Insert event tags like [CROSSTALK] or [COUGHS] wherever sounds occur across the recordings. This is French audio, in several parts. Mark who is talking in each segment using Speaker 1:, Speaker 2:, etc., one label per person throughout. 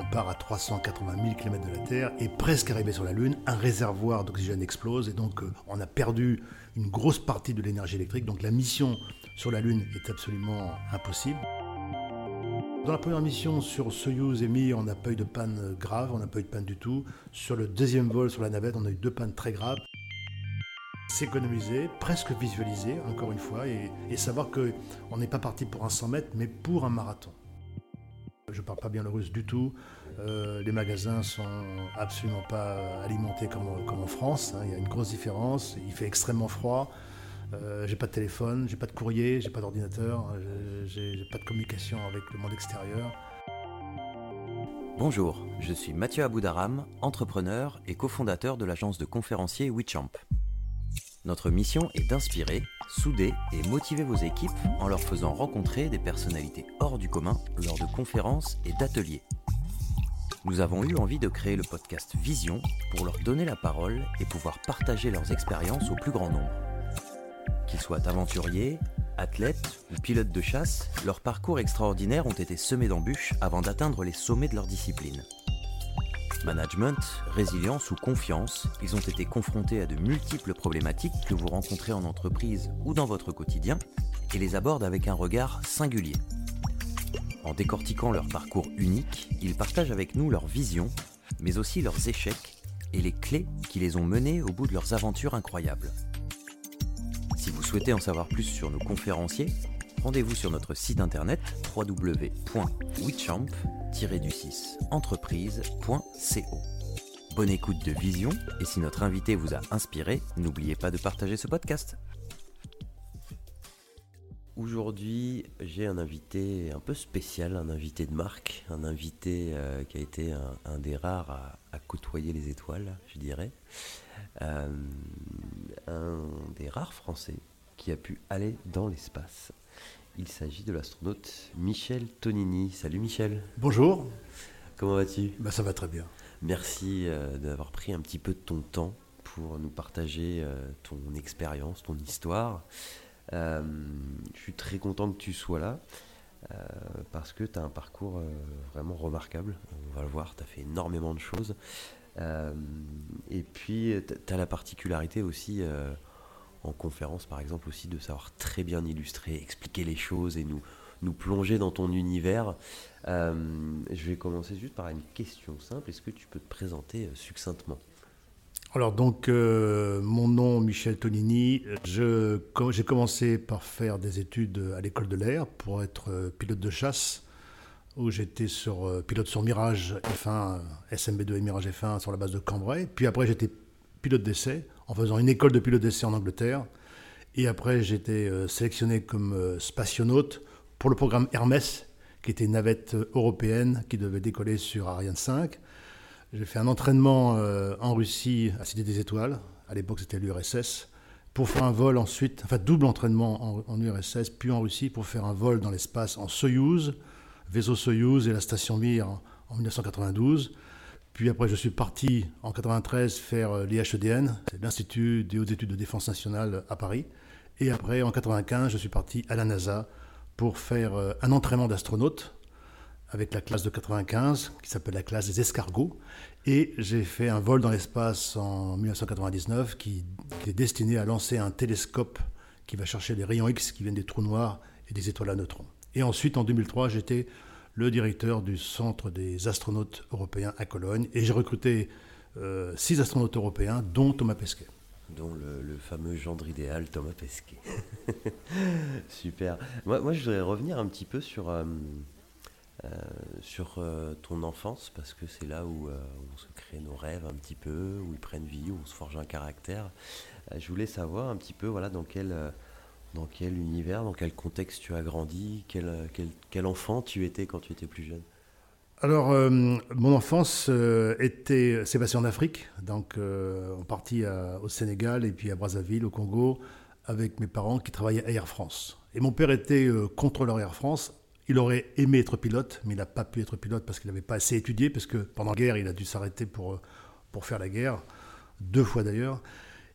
Speaker 1: On part à 380 000 km de la Terre et presque arrivé sur la Lune, un réservoir d'oxygène explose et donc euh, on a perdu une grosse partie de l'énergie électrique. Donc la mission sur la Lune est absolument impossible. Dans la première mission sur Soyuz et Mir, on n'a pas eu de panne grave, on n'a pas eu de panne du tout. Sur le deuxième vol sur la navette, on a eu deux pannes très graves. S'économiser, presque visualiser, encore une fois, et, et savoir qu'on n'est pas parti pour un 100 mètres, mais pour un marathon. Je parle pas bien le russe du tout. Euh, les magasins sont absolument pas alimentés comme, en France. hein. Il y a une grosse différence. Il fait extrêmement froid. Euh, j'ai pas de téléphone, j'ai pas de courrier, j'ai pas d'ordinateur, j'ai j'ai pas de communication avec le monde extérieur.
Speaker 2: Bonjour, je suis Mathieu Aboudaram, entrepreneur et cofondateur de l'agence de conférenciers WeChamp. Notre mission est d'inspirer, souder et motiver vos équipes en leur faisant rencontrer des personnalités hors du commun lors de conférences et d'ateliers. Nous avons eu envie de créer le podcast Vision pour leur donner la parole et pouvoir partager leurs expériences au plus grand nombre. Qu'ils soient aventuriers, athlètes ou pilotes de chasse, leurs parcours extraordinaires ont été semés d'embûches avant d'atteindre les sommets de leur discipline. Management, résilience ou confiance, ils ont été confrontés à de multiples problématiques que vous rencontrez en entreprise ou dans votre quotidien et les abordent avec un regard singulier. En décortiquant leur parcours unique, ils partagent avec nous leur vision, mais aussi leurs échecs et les clés qui les ont menés au bout de leurs aventures incroyables. Si vous souhaitez en savoir plus sur nos conférenciers, rendez-vous sur notre site internet www.wechamp-entreprise.co. Bonne écoute de Vision et si notre invité vous a inspiré, n'oubliez pas de partager ce podcast. Aujourd'hui, j'ai un invité un peu spécial, un invité de marque, un invité euh, qui a été un, des rares à, à côtoyer les étoiles, je dirais. Euh, un des rares Français qui a pu aller dans l'espace. Il s'agit de l'astronaute Michel Tonini. Salut Michel,
Speaker 1: Bonjour,
Speaker 2: comment vas-tu?
Speaker 1: Bah, ça va très bien.
Speaker 2: Merci euh, d'avoir pris un petit peu de ton temps pour nous partager euh, ton expérience, ton histoire. Euh, je suis très content que tu sois là euh, parce que tu as un parcours euh, vraiment remarquable. On va le voir, tu as fait énormément de choses. Et puis, tu as la particularité aussi, en conférence par exemple, aussi de savoir très bien illustrer, expliquer les choses et nous, nous plonger dans ton univers. Euh, je vais commencer juste par une question simple. Est-ce que tu peux te présenter euh, succinctement?
Speaker 1: Alors donc, euh, mon nom Michel Tonini. J'ai commencé par faire des études à l'école de l'air pour être pilote de chasse, où j'étais sur pilote sur Mirage F1, euh, SMB2 et Mirage F1 sur la base de Cambrai. Puis après, j'étais pilote d'essai en faisant une école de pilote d'essai en Angleterre. Et après, j'ai été euh, sélectionné comme euh, spationaute pour le programme Hermès, qui était une navette euh, européenne qui devait décoller sur Ariane 5. J'ai fait un entraînement en Russie à Cité des Étoiles. À l'époque, c'était l'URSS. Pour faire un vol ensuite, enfin double entraînement en, URSS, puis en Russie, pour faire un vol dans l'espace en Soyouz, vaisseau Soyouz et la station Mir en 1992. Puis après, je suis parti en 93 faire euh, l'IHEDN, l'Institut des hautes études de défense nationale à Paris. Et après, en 95, je suis parti à la NASA pour faire euh, un entraînement d'astronaute avec la classe de 95, qui s'appelle la classe des escargots. Et j'ai fait un vol dans l'espace en 1999 qui, qui est destiné à lancer un télescope qui va chercher les rayons X qui viennent des trous noirs et des étoiles à neutrons. Et ensuite, en 2003, j'étais le directeur du Centre des astronautes européens à Cologne. Et j'ai recruté euh, six astronautes européens, dont Thomas Pesquet.
Speaker 2: dont le, fameux gendre idéal Thomas Pesquet. [LAUGHS] Super. Moi, moi, je voudrais revenir un petit peu sur, euh, euh, sur ton enfance, parce que c'est là où, où on se crée nos rêves un petit peu, où ils prennent vie, où on se forge un caractère. Je voulais savoir un petit peu voilà, dans, quel, dans quel univers, dans quel contexte tu as grandi, quel, euh, enfant tu étais quand tu étais plus jeune?
Speaker 1: Alors, euh, mon enfance euh, était, s'est passée en Afrique, donc euh, en partie au Sénégal et puis à Brazzaville, au Congo, avec mes parents qui travaillaient à Air France. Et mon père était contrôleur Air France. Il aurait aimé être pilote, mais il n'a pas pu être pilote parce qu'il n'avait pas assez étudié, parce que pendant la guerre, il a dû s'arrêter pour, pour faire la guerre, deux fois d'ailleurs.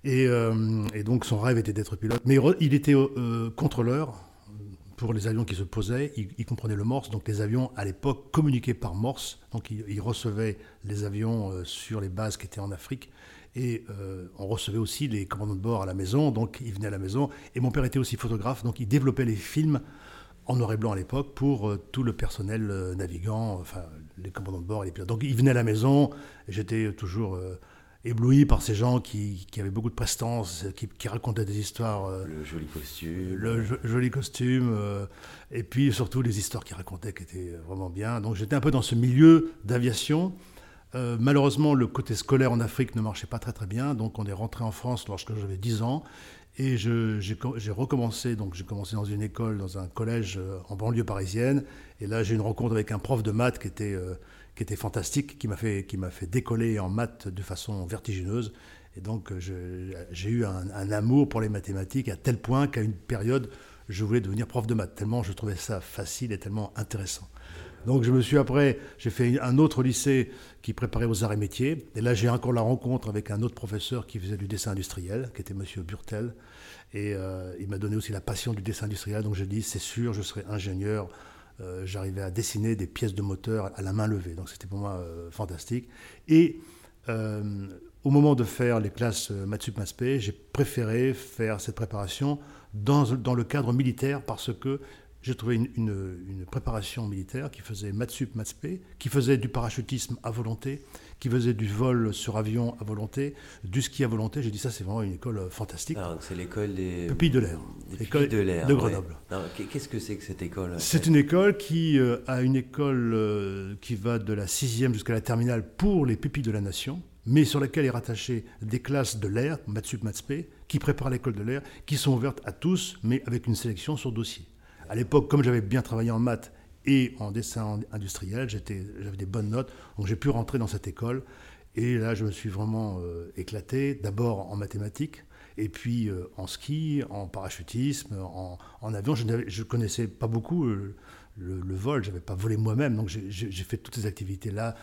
Speaker 1: Et, euh, et donc son rêve était d'être pilote. Mais il était euh, contrôleur, pour les avions qui se posaient, ils, comprenaient le morse. Donc les avions, à l'époque, communiquaient par morse. Donc ils, recevaient les avions euh, sur les bases qui étaient en Afrique. Et on recevait aussi les commandants de bord à la maison. Donc ils venaient à la maison. Et mon père était aussi photographe. Donc il développait les films en noir et blanc à l'époque pour tout le personnel navigant, enfin les commandants de bord et les pilotes. Donc ils venaient à la maison. J'étais toujours ébloui par ces gens qui, avaient beaucoup de prestance, qui, racontaient des histoires.
Speaker 2: Euh, le joli costume.
Speaker 1: Le joli costume. Euh, et puis surtout les histoires qu'ils racontaient qui étaient vraiment bien. Donc j'étais un peu dans ce milieu d'aviation. Euh, malheureusement, le côté scolaire en Afrique ne marchait pas très très bien. Donc on est rentré en France lorsque j'avais 10 ans. Et j'ai recommencé, donc j'ai commencé dans une école, dans un collège en banlieue parisienne. Et là, j'ai une rencontre avec un prof de maths qui était qui était fantastique, qui m'a fait, fait décoller en maths de façon vertigineuse. Et donc, j'ai eu un, amour pour les mathématiques à tel point qu'à une période, je voulais devenir prof de maths, tellement je trouvais ça facile et tellement intéressant. Donc, je me suis après, j'ai fait un autre lycée qui préparait aux arts et métiers. Et là, j'ai encore la rencontre avec un autre professeur qui faisait du dessin industriel, qui était Monsieur Burtel. Et euh, il m'a donné aussi la passion du dessin industriel. Donc, j'ai dit, c'est sûr, je serai ingénieur euh, j'arrivais à dessiner des pièces de moteur à la main levée. Donc c'était pour moi euh, fantastique. Et euh, au moment de faire les classes Matsup Maspé, j'ai préféré faire cette préparation dans, dans le cadre militaire parce que j'ai trouvé une, une, préparation militaire qui faisait Matsup Matspé, qui faisait du parachutisme à volonté, qui faisait du vol sur avion à volonté, du ski à volonté. J'ai dit ça, c'est vraiment une école fantastique.
Speaker 2: c'est l'école des
Speaker 1: pupilles de l'air.
Speaker 2: L'école de l'air.
Speaker 1: De Grenoble.
Speaker 2: Qu'est-ce que c'est que cette école
Speaker 1: C'est une école qui euh, a une école euh, qui va de la sixième jusqu'à la terminale pour les pupilles de la nation mais sur laquelle est rattaché des classes de l'air, Matsup Matspé, qui préparent l'école de l'air, qui sont ouvertes à tous, mais avec une sélection sur dossier. À l'époque, comme j'avais bien travaillé en maths et en dessin industriel, j'avais des bonnes notes, donc j'ai pu rentrer dans cette école. Et là, je me suis vraiment euh, éclaté, d'abord en mathématiques, et puis euh, en ski, en parachutisme, en, avion. Je ne connaissais pas beaucoup euh, le, vol, je n'avais pas volé moi-même, donc j'ai fait toutes ces activités-là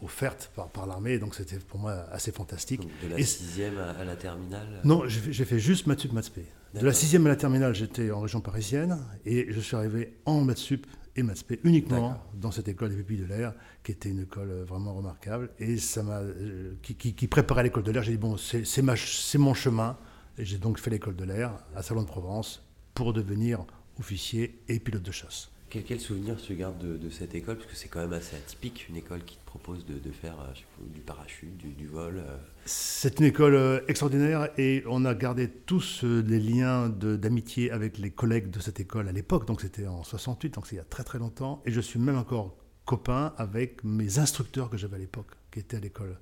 Speaker 1: offertes par, par l'armée, donc c'était pour moi assez fantastique.
Speaker 2: de la sixième à, la terminale
Speaker 1: Non, j'ai fait juste maths sup, maths de la sixième à la terminale, j'étais en région parisienne et je suis arrivé en maths sup et maths uniquement dans cette école des pupilles de l'air, qui était une école euh, vraiment remarquable et ça m'a, euh, qui, préparait l'école de l'air. J'ai dit bon, c'est mon chemin et j'ai donc fait l'école de l'air à Salon de Provence pour devenir officier et pilote de chasse.
Speaker 2: Quel, quel souvenir tu gardes de, cette école? Parce que c'est quand même assez atypique, une école qui te propose de, faire euh, du parachute, du, vol. Euh.
Speaker 1: C'est une école euh, extraordinaire et on a gardé tous les liens d'amitié avec les collègues de cette école à l'époque. Donc c'était en 68, donc c'est il y a très très longtemps. Et je suis même encore copain avec mes instructeurs que j'avais à l'époque, qui étaient à l'école.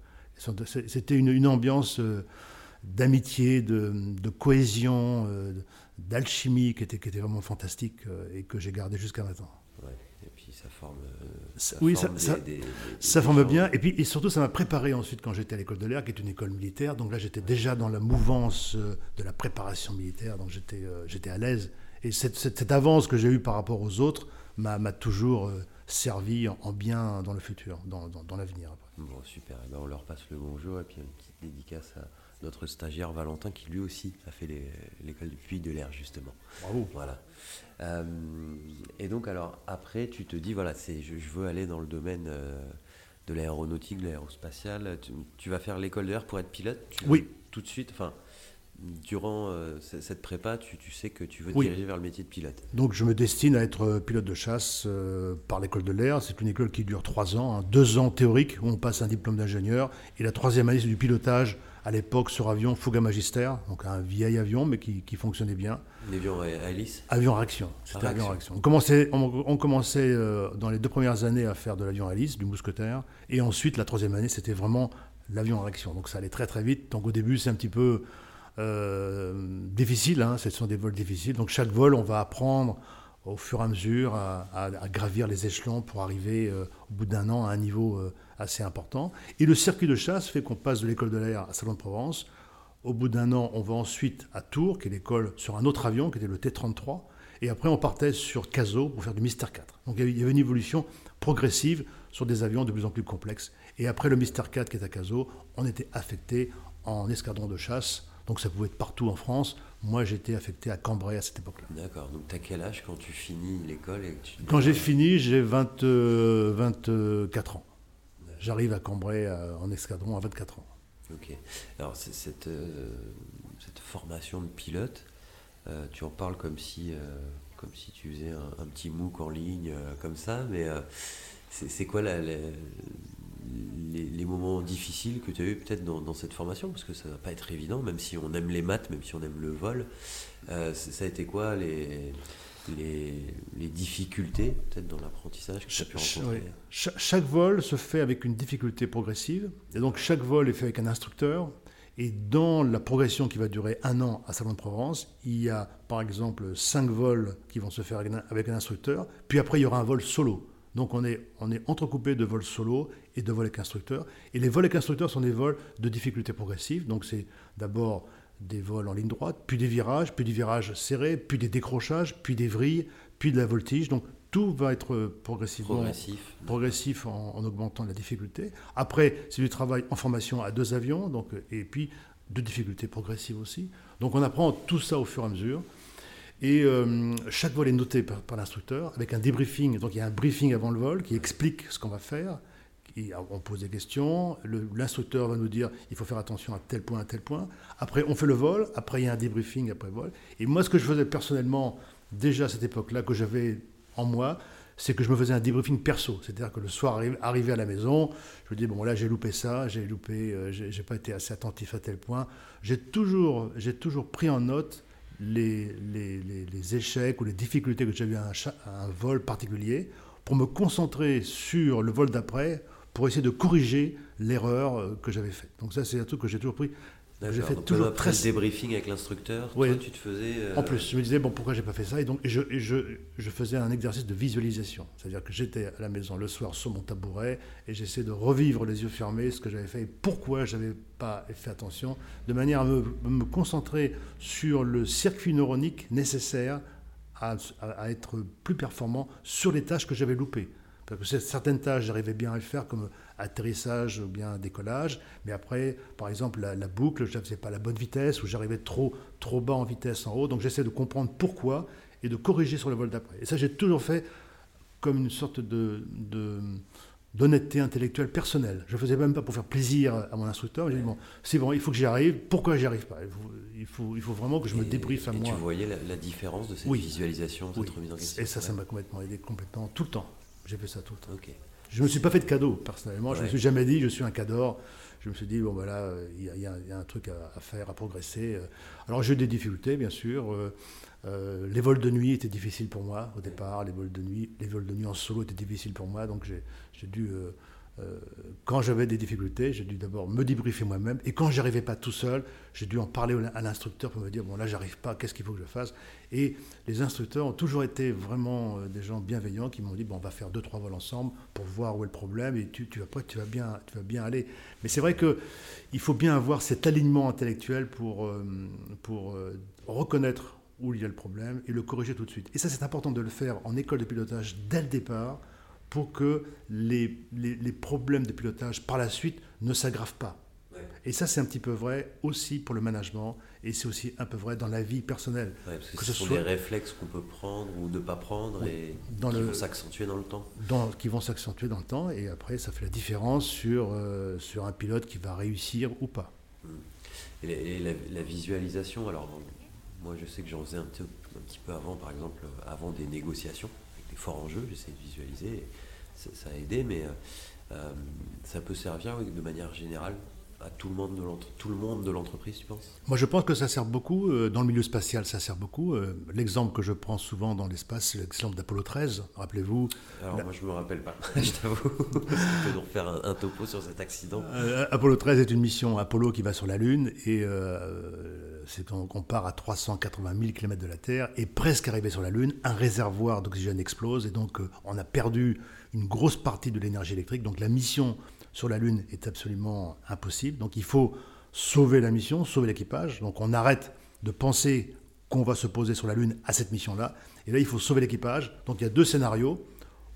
Speaker 1: C'était une, ambiance d'amitié, de, cohésion, d'alchimie qui était, qui était vraiment fantastique euh, et que j'ai gardé jusqu'à maintenant.
Speaker 2: et puis ça forme. Euh,
Speaker 1: ça, oui, ça, ça, forme bien. Et puis et surtout, ça m'a préparé ensuite quand j'étais à l'école de l'air, qui est une école militaire. Donc là, j'étais déjà dans la mouvance euh, de la préparation militaire, donc j'étais j'étais à l'aise. Et cette, cette, avance que j'ai eue par rapport aux autres m'a toujours servi en, bien dans le futur, dans, dans, dans l'avenir.
Speaker 2: Bon, super. Eh ben, on leur passe le bonjour et puis une petite dédicace à notre stagiaire Valentin qui lui aussi a fait l'école du Puy de l'air justement.
Speaker 1: Bravo.
Speaker 2: Voilà. Euh, et donc alors après tu te dis voilà c'est je, veux aller dans le domaine euh, de l'aéronautique, de l'aérospatiale. Tu, vas faire l'école de l'air pour être pilote?
Speaker 1: oui.
Speaker 2: Tout de suite. Enfin durant euh, cette prépa, tu, sais que tu veux te diriger vers le métier de pilote?
Speaker 1: Donc je me destine à être pilote de chasse par l'école de l'air. C'est une école qui dure trois ans, hein. deux ans théoriques où on passe un diplôme d'ingénieur et la troisième année c'est du pilotage à l'époque sur avion Fuga Magister, donc un vieil avion mais qui, fonctionnait bien.
Speaker 2: Un avion à hélice
Speaker 1: Avion à réaction. C'était avion réaction. On commençait, on, commençait euh, dans les deux premières années à faire de l'avion à hélice, du mousquetaire, et ensuite la troisième année c'était vraiment l'avion à réaction. Donc ça allait très très vite. Donc au début c'est un petit peu euh, difficile, hein. ce sont des vols difficiles. Donc chaque vol on va apprendre au fur et à mesure à, gravir les échelons pour arriver euh, au bout d'un an à un niveau euh, assez important. Et le circuit de chasse fait qu'on passe de l'école de l'air à Salon de Provence. Au bout d'un an, on va ensuite à Tours, qui est l'école, sur un autre avion, qui était le T-33. Et après, on partait sur Cazaux pour faire du Mister 4. Donc il y avait une évolution progressive sur des avions de plus en plus complexes. Et après le Mister 4 qui est à Cazaux, on était affecté en escadron de chasse Donc ça pouvait être partout en France. Moi, j'étais affecté à Cambrai à cette époque-là.
Speaker 2: D'accord. Donc tu as quel âge quand tu finis l'école et tu...
Speaker 1: Quand j'ai fini, j'ai 20, 24 ans. J'arrive à Cambrai en escadron à 24 ans.
Speaker 2: Ok. Alors cette, cette formation de pilote, tu en parles comme si comme si tu faisais un, petit MOOC en ligne, euh, comme ça, mais euh, c'est quoi la, les, moments difficiles que tu as eu peut-être dans, cette formation Parce que ça ne va pas être évident, même si on aime les maths, même si on aime le vol. Euh, ça a été quoi les, les, difficultés peut-être dans l'apprentissage que tu as pu rencontrer
Speaker 1: chaque vol se fait avec une difficulté progressive, et donc chaque vol est fait avec un instructeur. Et dans la progression qui va durer un an à Salon de Provence, il y a par exemple cinq vols qui vont se faire avec un instructeur, puis après il y aura un vol solo. Donc on est, on est entrecoupé de vols solo et de vols avec instructeur. Et les vols avec instructeur sont des vols de difficulté progressive. Donc c'est d'abord des vols en ligne droite, puis des virages, puis des virages serrés, puis des décrochages, puis des vrilles, puis de la voltige. Donc tout va être progressivement
Speaker 2: progressif,
Speaker 1: progressif en, augmentant la difficulté. Après, c'est du travail en formation à deux avions, donc, et puis de difficultés progressives aussi. Donc on apprend tout ça au fur et à mesure. Et euh, chaque vol est noté par, l'instructeur avec un débriefing. Donc il y a un briefing avant le vol qui explique ce qu'on va faire. on pose des questions. L'instructeur va nous dire il faut faire attention à tel point, à tel point. Après, on fait le vol. Après, il y a un débriefing après vol. Et moi, ce que je faisais personnellement, déjà à cette époque-là, que j'avais en moi, c'est que je me faisais un débriefing perso. C'est-à-dire que le soir, arrivé à la maison, je me dis, bon là j'ai loupé ça, j'ai loupé, euh, j'ai pas été assez attentif à tel point. J'ai toujours, toujours pris en note les, les, échecs ou les difficultés que j'avais à, à un vol particulier pour me concentrer sur le vol d'après, pour essayer de corriger l'erreur euh, que j'avais faite. Donc ça, c'est un truc que j'ai toujours pris
Speaker 2: j'ai fait toujours après très... débriefing avec l'instructeur, toi tu te faisais.
Speaker 1: Euh, en plus, je me disais bon pourquoi j'ai pas fait ça? Et donc je, je, je, faisais un exercice de visualisation, c'est-à-dire que j'étais à la maison le soir sur mon tabouret et j'essayais de revivre les yeux fermés ce que j'avais fait et pourquoi j'avais pas fait attention, de manière à me, me concentrer sur le circuit neuronique nécessaire à, à être plus performant sur les tâches que j'avais loupées. Parce que certaines tâches, j'arrivais bien à le faire, comme atterrissage ou bien décollage. Mais après, par exemple, la, boucle, je ne faisais pas la bonne vitesse ou j'arrivais trop, trop bas en vitesse en haut. Donc j'essaie de comprendre pourquoi et de corriger sur le vol d'après. Et ça, j'ai toujours fait comme une sorte de, d'honnêteté intellectuelle personnelle. Je ne faisais même pas pour faire plaisir à mon instructeur. J'ai dit, bon, c'est bon, il faut que j'y arrive. Pourquoi j'y arrive pas? Il faut, il faut, vraiment que je me débriefe à
Speaker 2: et
Speaker 1: moi.
Speaker 2: tu voyais la, différence de cette visualisation, cette remise en question?
Speaker 1: Et ça, ça m'a complètement aidé, complètement, tout le temps. J'ai fait ça tout le temps. Je ne me suis pas fait de cadeau, personnellement. Je ne me suis jamais dit, je suis un cador. Je me suis dit, bon, voilà, il y, a un truc à, faire, à progresser. Alors, j'ai eu des difficultés, bien sûr. Euh, euh, les vols de nuit étaient difficiles pour moi au départ. Les vols de nuit, les vols de nuit en solo étaient difficiles pour moi. Donc, j'ai dû euh, euh, quand j'avais des difficultés, j'ai dû d'abord me débriefer moi-même. Et quand j'arrivais pas tout seul, j'ai dû en parler à l'instructeur pour me dire bon là j'arrive pas, qu'est-ce qu'il faut que je fasse? Et les instructeurs ont toujours été vraiment euh, des gens bienveillants qui m'ont dit bon on va faire deux trois vols ensemble pour voir où est le problème et tu, tu vas tu vas bien tu vas bien aller. Mais c'est vrai que il faut bien avoir cet alignement intellectuel pour euh, pour reconnaître où il y a le problème et le corriger tout de suite. Et ça c'est important de le faire en école de pilotage dès le départ pour que les, les, problèmes de pilotage par la suite ne s'aggravent pas. Et ça, c'est un petit peu vrai aussi pour le management, et c'est aussi un peu vrai dans la vie personnelle.
Speaker 2: parce que, ce, sont des réflexes qu'on peut prendre ou ne pas prendre, et qui vont s'accentuer dans le temps.
Speaker 1: Dans, qui vont s'accentuer dans le temps, et après, ça fait la différence sur, euh, sur un pilote qui va réussir ou pas.
Speaker 2: Hmm. Et, la, visualisation, alors moi je sais que j'en faisais un petit, un petit peu avant, par exemple, avant des négociations fort enjeu, j'essaie de visualiser, ça, a aidé, mais euh, euh, ça peut servir de manière générale à tout le monde de tout le monde de l'entreprise, tu penses?
Speaker 1: Moi, je pense que ça sert beaucoup euh, dans le milieu spatial. Ça sert beaucoup. L'exemple que je prends souvent dans l'espace, c'est l'exemple d'Apollo 13. Rappelez-vous.
Speaker 2: Alors moi, je me rappelle pas. [LAUGHS] je t'avoue. tu peux nous refaire un, topo sur cet accident
Speaker 1: Apollo 13 est une mission Apollo qui va sur la Lune et c'est on, part à 380 000 km de la Terre et presque arrivé sur la Lune, un réservoir d'oxygène explose et donc euh, on a perdu une grosse partie de l'énergie électrique. Donc la mission sur la Lune est absolument impossible. Donc il faut sauver la mission, sauver l'équipage. Donc on arrête de penser qu'on va se poser sur la Lune à cette mission-là. Et là, il faut sauver l'équipage. Donc il y a deux scénarios.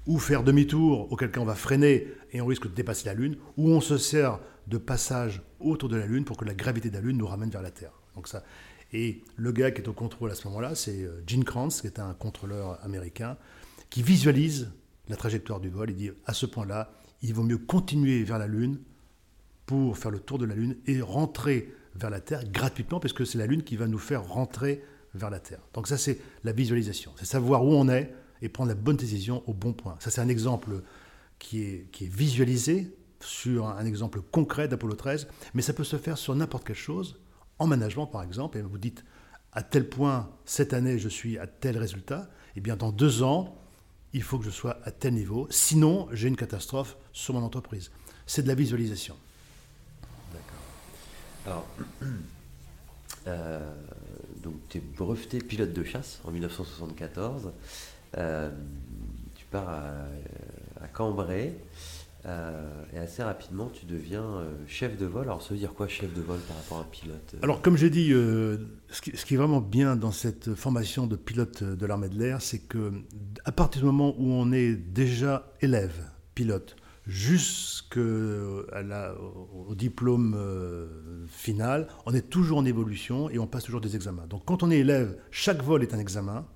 Speaker 1: Ou faire demi-tour, auquel cas on va freiner et on risque de dépasser la Lune, ou on se sert de passage autour de la Lune pour que la gravité de la Lune nous ramène vers la Terre. Donc ça, et le gars qui est au contrôle à ce moment-là, c'est Gene Kranz, qui est un contrôleur américain, qui visualise la trajectoire du vol. Il dit à ce point-là, il vaut mieux continuer vers la Lune pour faire le tour de la Lune et rentrer vers la Terre gratuitement, parce que c'est la Lune qui va nous faire rentrer vers la Terre. Donc ça, c'est la visualisation. C'est savoir où on est et prendre la bonne décision au bon point. Ça, c'est un exemple qui est, qui est visualisé sur un exemple concret d'Apollo 13, mais ça peut se faire sur n'importe quelle chose, en management par exemple, et vous dites à tel point, cette année, je suis à tel résultat, et eh bien dans deux ans, il faut que je sois à tel niveau, sinon j'ai une catastrophe sur mon entreprise. C'est de la visualisation.
Speaker 2: D'accord. Alors, [CLEARS THROAT] euh, donc tu es breveté pilote de chasse en 1974. Euh, tu pars à, Cambrai. Euh, et assez rapidement, tu deviens euh, chef de vol. Alors, ça veut dire quoi, chef de vol par rapport à un pilote
Speaker 1: Alors, comme j'ai dit, ce qui, ce, qui, est vraiment bien dans cette formation de pilote de l'armée de l'air, c'est que à partir du moment où on est déjà élève, pilote, jusqu'au diplôme final, on est toujours en évolution et on passe toujours des examens. Donc, quand on est élève, chaque vol est un examen.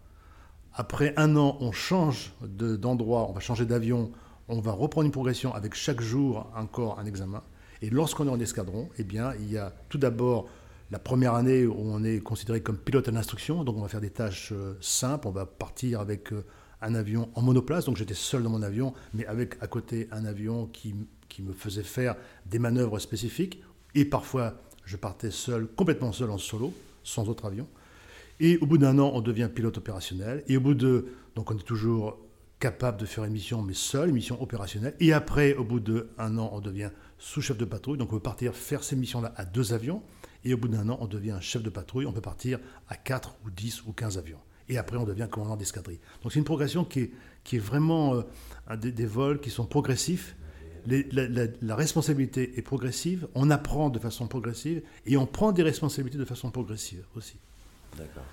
Speaker 1: Après un an, on change d'endroit, on va changer d'avion, on va reprendre une progression avec chaque jour encore un examen. Et lorsqu'on est en escadron, eh bien, il y a tout d'abord la première année où on est considéré comme pilote à l'instruction, donc on va faire des tâches euh, simples, on va partir avec euh, un avion en monoplace, donc j'étais seul dans mon avion, mais avec à côté un avion qui, qui me faisait faire des manœuvres spécifiques, et parfois je partais seul, complètement seul en solo, sans autre avion. Et au bout d'un an, on devient pilote opérationnel. Et au bout de. Donc on est toujours capable de faire une mission, mais seul, une mission opérationnelle. Et après, au bout d'un an, on devient sous-chef de patrouille. Donc on peut partir faire ces missions-là à deux avions. Et au bout d'un an, on devient chef de patrouille. On peut partir à 4 ou 10 ou 15 avions. Et après, on devient commandant d'escadrille. Donc c'est une progression qui est, qui est vraiment euh, des, vols qui sont progressifs. la, responsabilité est progressive, on apprend de façon progressive et on prend des responsabilités de façon progressive aussi.
Speaker 2: D'accord.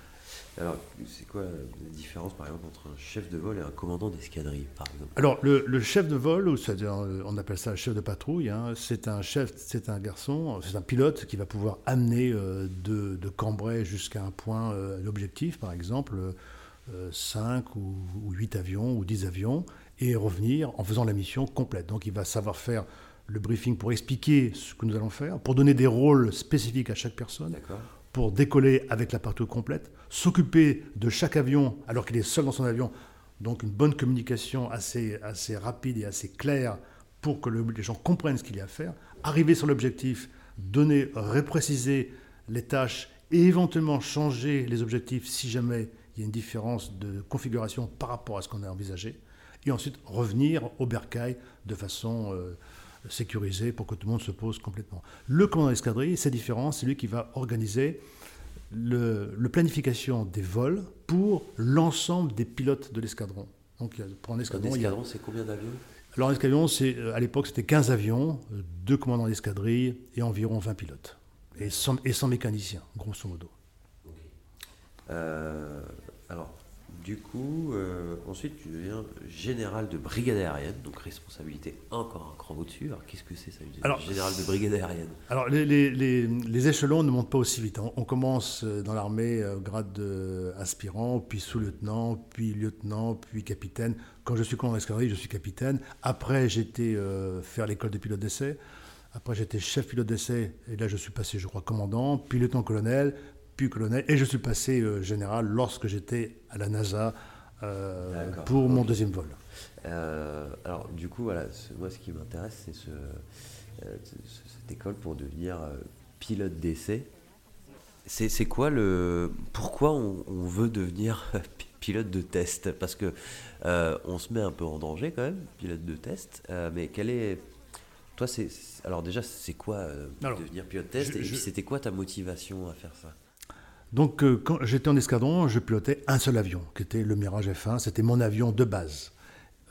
Speaker 2: Alors, c'est quoi la différence, par exemple, entre un chef de vol et un commandant d'escadrille, par exemple?
Speaker 1: Alors, le, chef de vol, c'est-à-dire, on appelle ça le chef de patrouille, hein, c'est un chef, c'est un garçon, c'est un pilote qui va pouvoir amener euh, de, de, Cambrai jusqu'à un point, euh, l'objectif, par exemple, 5 euh, ou, ou 8 avions ou 10 avions, et revenir en faisant la mission complète. Donc, il va savoir faire le briefing pour expliquer ce que nous allons faire, pour donner des rôles spécifiques à chaque personne, pour décoller avec la partie complète, s'occuper de chaque avion alors qu'il est seul dans son avion. Donc une bonne communication assez, assez rapide et assez claire pour que les gens comprennent ce qu'il y a à faire. Arriver sur l'objectif, donner, repréciser les tâches et éventuellement changer les objectifs si jamais il y a une différence de configuration par rapport à ce qu'on a envisagé. Et ensuite revenir au bercail de façon... Euh, sécurisé pour que tout le monde se pose complètement. Le commandant d'escadrille, c'est différent, c'est lui qui va organiser le, planification des vols pour l'ensemble des pilotes de l'escadron.
Speaker 2: Donc pour un escadron, l'escadron c'est combien d'avions?
Speaker 1: Alors l'escadron, c'est euh, à l'époque c'était 15 avions, euh, deux commandants d'escadrille et environ 20 pilotes et 100, et 100 mécaniciens, grosso modo.
Speaker 2: Euh, alors du coup, euh, ensuite, tu deviens général de brigade aérienne, donc responsabilité encore un cran au-dessus. Alors, qu'est-ce que c'est ça, alors, général de brigade aérienne?
Speaker 1: Alors, les, échelons ne montent pas aussi vite. On, commence euh, dans l'armée au euh, grade aspirant, puis sous-lieutenant, puis lieutenant, puis capitaine. Quand je suis commandant d'escadrille, je suis capitaine. Après, j'étais faire l'école des pilotes d'essai. Après, j'étais chef pilote d'essai, et là, je suis passé, je crois, commandant, puis lieutenant-colonel, puis colonel, et je suis passé euh, général lorsque j'étais à la NASA euh, pour mon deuxième vol.
Speaker 2: Euh, alors du coup, voilà, moi ce qui m'intéresse, c'est ce, cette école pour devenir pilote d'essai. C'est quoi le... Pourquoi on, veut devenir [LAUGHS] pilote de test? Parce que on se met un peu en danger quand même, pilote de test, mais quel est... Toi, c'est alors déjà, c'est quoi devenir pilote de test? Et puis, c'était quoi ta motivation à faire ça?
Speaker 1: Donc, euh, quand j'étais en escadron, je pilotais un seul avion, qui était le Mirage F1. C'était mon avion de base.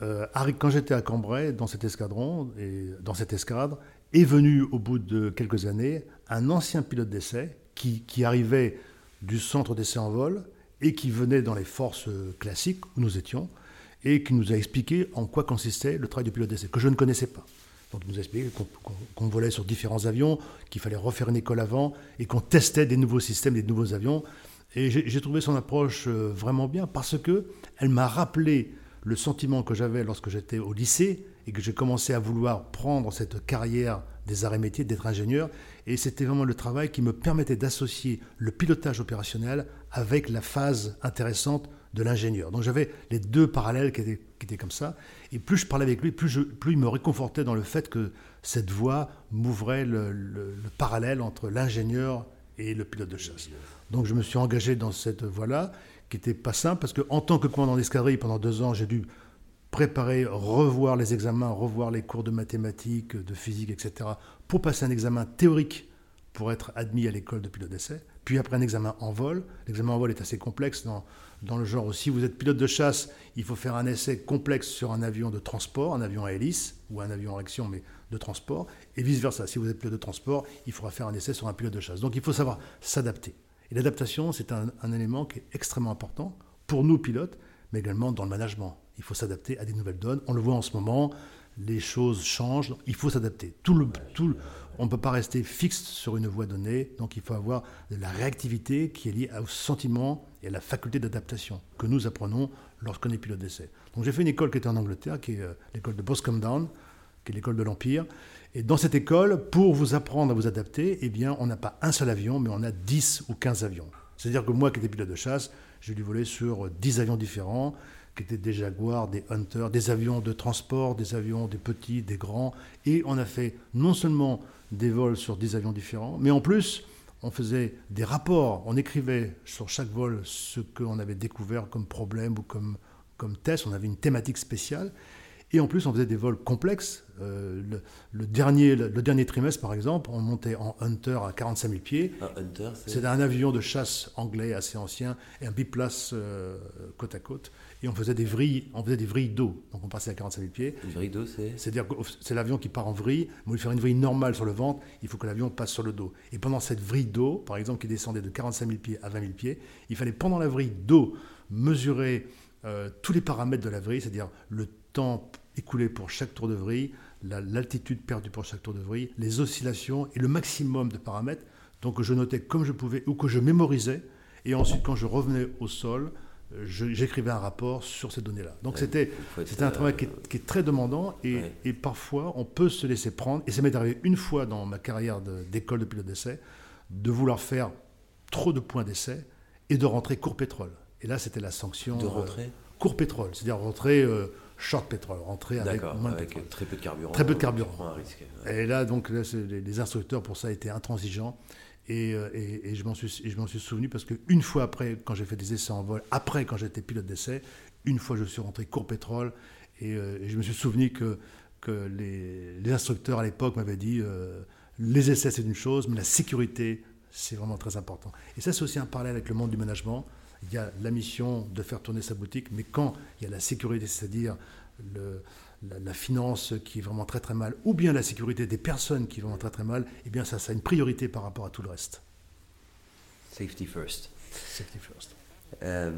Speaker 1: Euh, quand j'étais à Cambrai, dans cet escadron, et dans cette escadre, est venu au bout de quelques années un ancien pilote d'essai qui, arrivait du centre d'essai en vol et qui venait dans les forces classiques où nous étions et qui nous a expliqué en quoi consistait le travail du pilote d'essai, que je ne connaissais pas. Donc nous a expliqué qu'on volait sur différents avions, qu'il fallait refaire une école avant et qu'on testait des nouveaux systèmes, des nouveaux avions. Et j'ai trouvé son approche euh, vraiment bien parce que elle m'a rappelé le sentiment que j'avais lorsque j'étais au lycée et que j'ai commencé à vouloir prendre cette carrière des arts et métiers, d'être ingénieur. Et c'était vraiment le travail qui me permettait d'associer le pilotage opérationnel avec la phase intéressante de l'ingénieur. Donc j'avais les deux parallèles qui étaient, comme ça. Et plus je parlais avec lui, plus, il me réconfortait dans le fait que cette voie m'ouvrait le, le, parallèle entre l'ingénieur et le pilote de chasse. Donc je me suis engagé dans cette voie-là, qui n'était pas simple, parce qu'en tant que commandant d'escadrille, pendant deux ans, j'ai dû préparer, revoir les examens, revoir les cours de mathématiques, de physique, etc., pour passer un examen théorique pour être admis à l'école de pilote d'essai, puis après un examen en vol. L'examen en vol est assez complexe dans, dans le genre où si vous êtes pilote de chasse, il faut faire un essai complexe sur un avion de transport, un avion à hélice ou un avion en action mais de transport, et vice-versa. Si vous êtes pilote de transport, il faudra faire un essai sur un pilote de chasse. Donc il faut savoir s'adapter. Et l'adaptation, c'est un, élément qui est extrêmement important pour nous pilotes, mais également dans le management. Il faut s'adapter à des nouvelles donnes. On le voit en ce moment, les choses changent, il faut s'adapter. On ne peut pas rester fixe sur une voie donnée, donc il faut avoir de la réactivité qui est liée au sentiment et la faculté d'adaptation que nous apprenons lorsqu'on est pilote d'essai. Donc j'ai fait une école qui était en Angleterre, qui est euh, l'école de Boscombe Down, qui est l'école de l'Empire. Et dans cette école, pour vous apprendre à vous adapter, eh bien, on n'a pas un seul avion, mais on a 10 ou 15 avions. C'est-à-dire que moi qui étais pilote de chasse, j'ai dû voler sur 10 avions différents, qui étaient des Jaguars, des Hunters, des avions de transport, des avions des petits, des grands. Et on a fait non seulement des vols sur 10 avions différents, mais en plus, on faisait des rapports, on écrivait sur chaque vol ce qu'on avait découvert comme problème ou comme, comme test, on avait une thématique spéciale. Et en plus, on faisait des vols complexes. Euh, le, dernier, le, dernier trimestre, par exemple, on montait en Hunter à 45 000 pieds.
Speaker 2: Un Hunter,
Speaker 1: c'est un avion de chasse anglais assez ancien et un biplace euh, côte à côte. Et on faisait des vrilles, on faisait des vrilles d'eau. Donc on passait à 45 000 pieds.
Speaker 2: Une vrille d'eau, c'est
Speaker 1: C'est-à-dire que c'est l'avion qui part en vrille. Mais il faire une vrille normale sur le ventre, il faut que l'avion passe sur le dos. Et pendant cette vrille d'eau, par exemple, qui descendait de 45 000 pieds à 20 000 pieds, il fallait pendant la vrille d'eau mesurer euh, tous les paramètres de la vrille, c'est-à-dire le temps écoulé pour chaque tour de vrille, l'altitude perdue pour chaque tour de vrille, les oscillations et le maximum de paramètres. Donc je notais comme je pouvais ou que je mémorisais. Et ensuite, quand je revenais au sol, j'écrivais un rapport sur ces données-là. Donc c'était un travail qui est, qui est, très demandant et, et, parfois on peut se laisser prendre. Et ça m'est arrivé une fois dans ma carrière d'école de, pilote d'essai de vouloir faire trop de points d'essai et de rentrer court pétrole. Et là, c'était la sanction.
Speaker 2: De rentrer euh,
Speaker 1: Court pétrole, c'est-à-dire rentrer euh, short pétrole, rentrer avec, moins de
Speaker 2: avec très peu de carburant.
Speaker 1: Très peu de carburant. Risque, et là, donc, là, les, les, instructeurs pour ça étaient intransigeants. Euh, et, et, je m'en suis, suis, souvenu parce qu'une fois après, quand j'ai fait des essais en vol, après quand j'étais pilote d'essai, une fois je suis rentré court pétrole et, euh, je me suis souvenu que, que les, instructeurs à l'époque m'avaient dit euh, les essais c'est une chose, mais la sécurité c'est vraiment très important. Et ça c'est aussi un parallèle avec le monde du management. Il y a la mission de faire tourner sa boutique, mais quand il y a la sécurité, c'est-à-dire le, la, finance qui est vraiment très très mal, ou bien la sécurité des personnes qui vont très très mal, eh bien ça, ça a une priorité par rapport à tout le reste.
Speaker 2: Safety first.
Speaker 1: Safety first.
Speaker 2: Euh,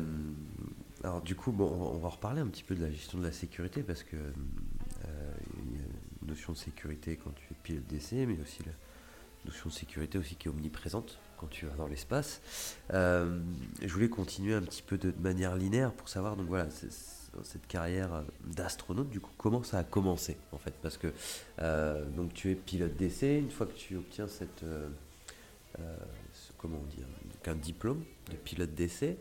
Speaker 2: alors du coup, bon, on va reparler un petit peu de la gestion de la sécurité parce que euh, il y a une notion de sécurité quand tu es pilote d'essai, mais aussi la notion de sécurité aussi qui est omniprésente quand tu vas dans l'espace. Euh, je voulais continuer un petit peu de, de manière linéaire pour savoir, donc voilà, cette carrière euh, d'astronaute, du coup, comment ça a commencé en fait? Parce que euh, donc tu es pilote d'essai, une fois que tu obtiens cette, euh, comment dire, un diplôme de pilote d'essai,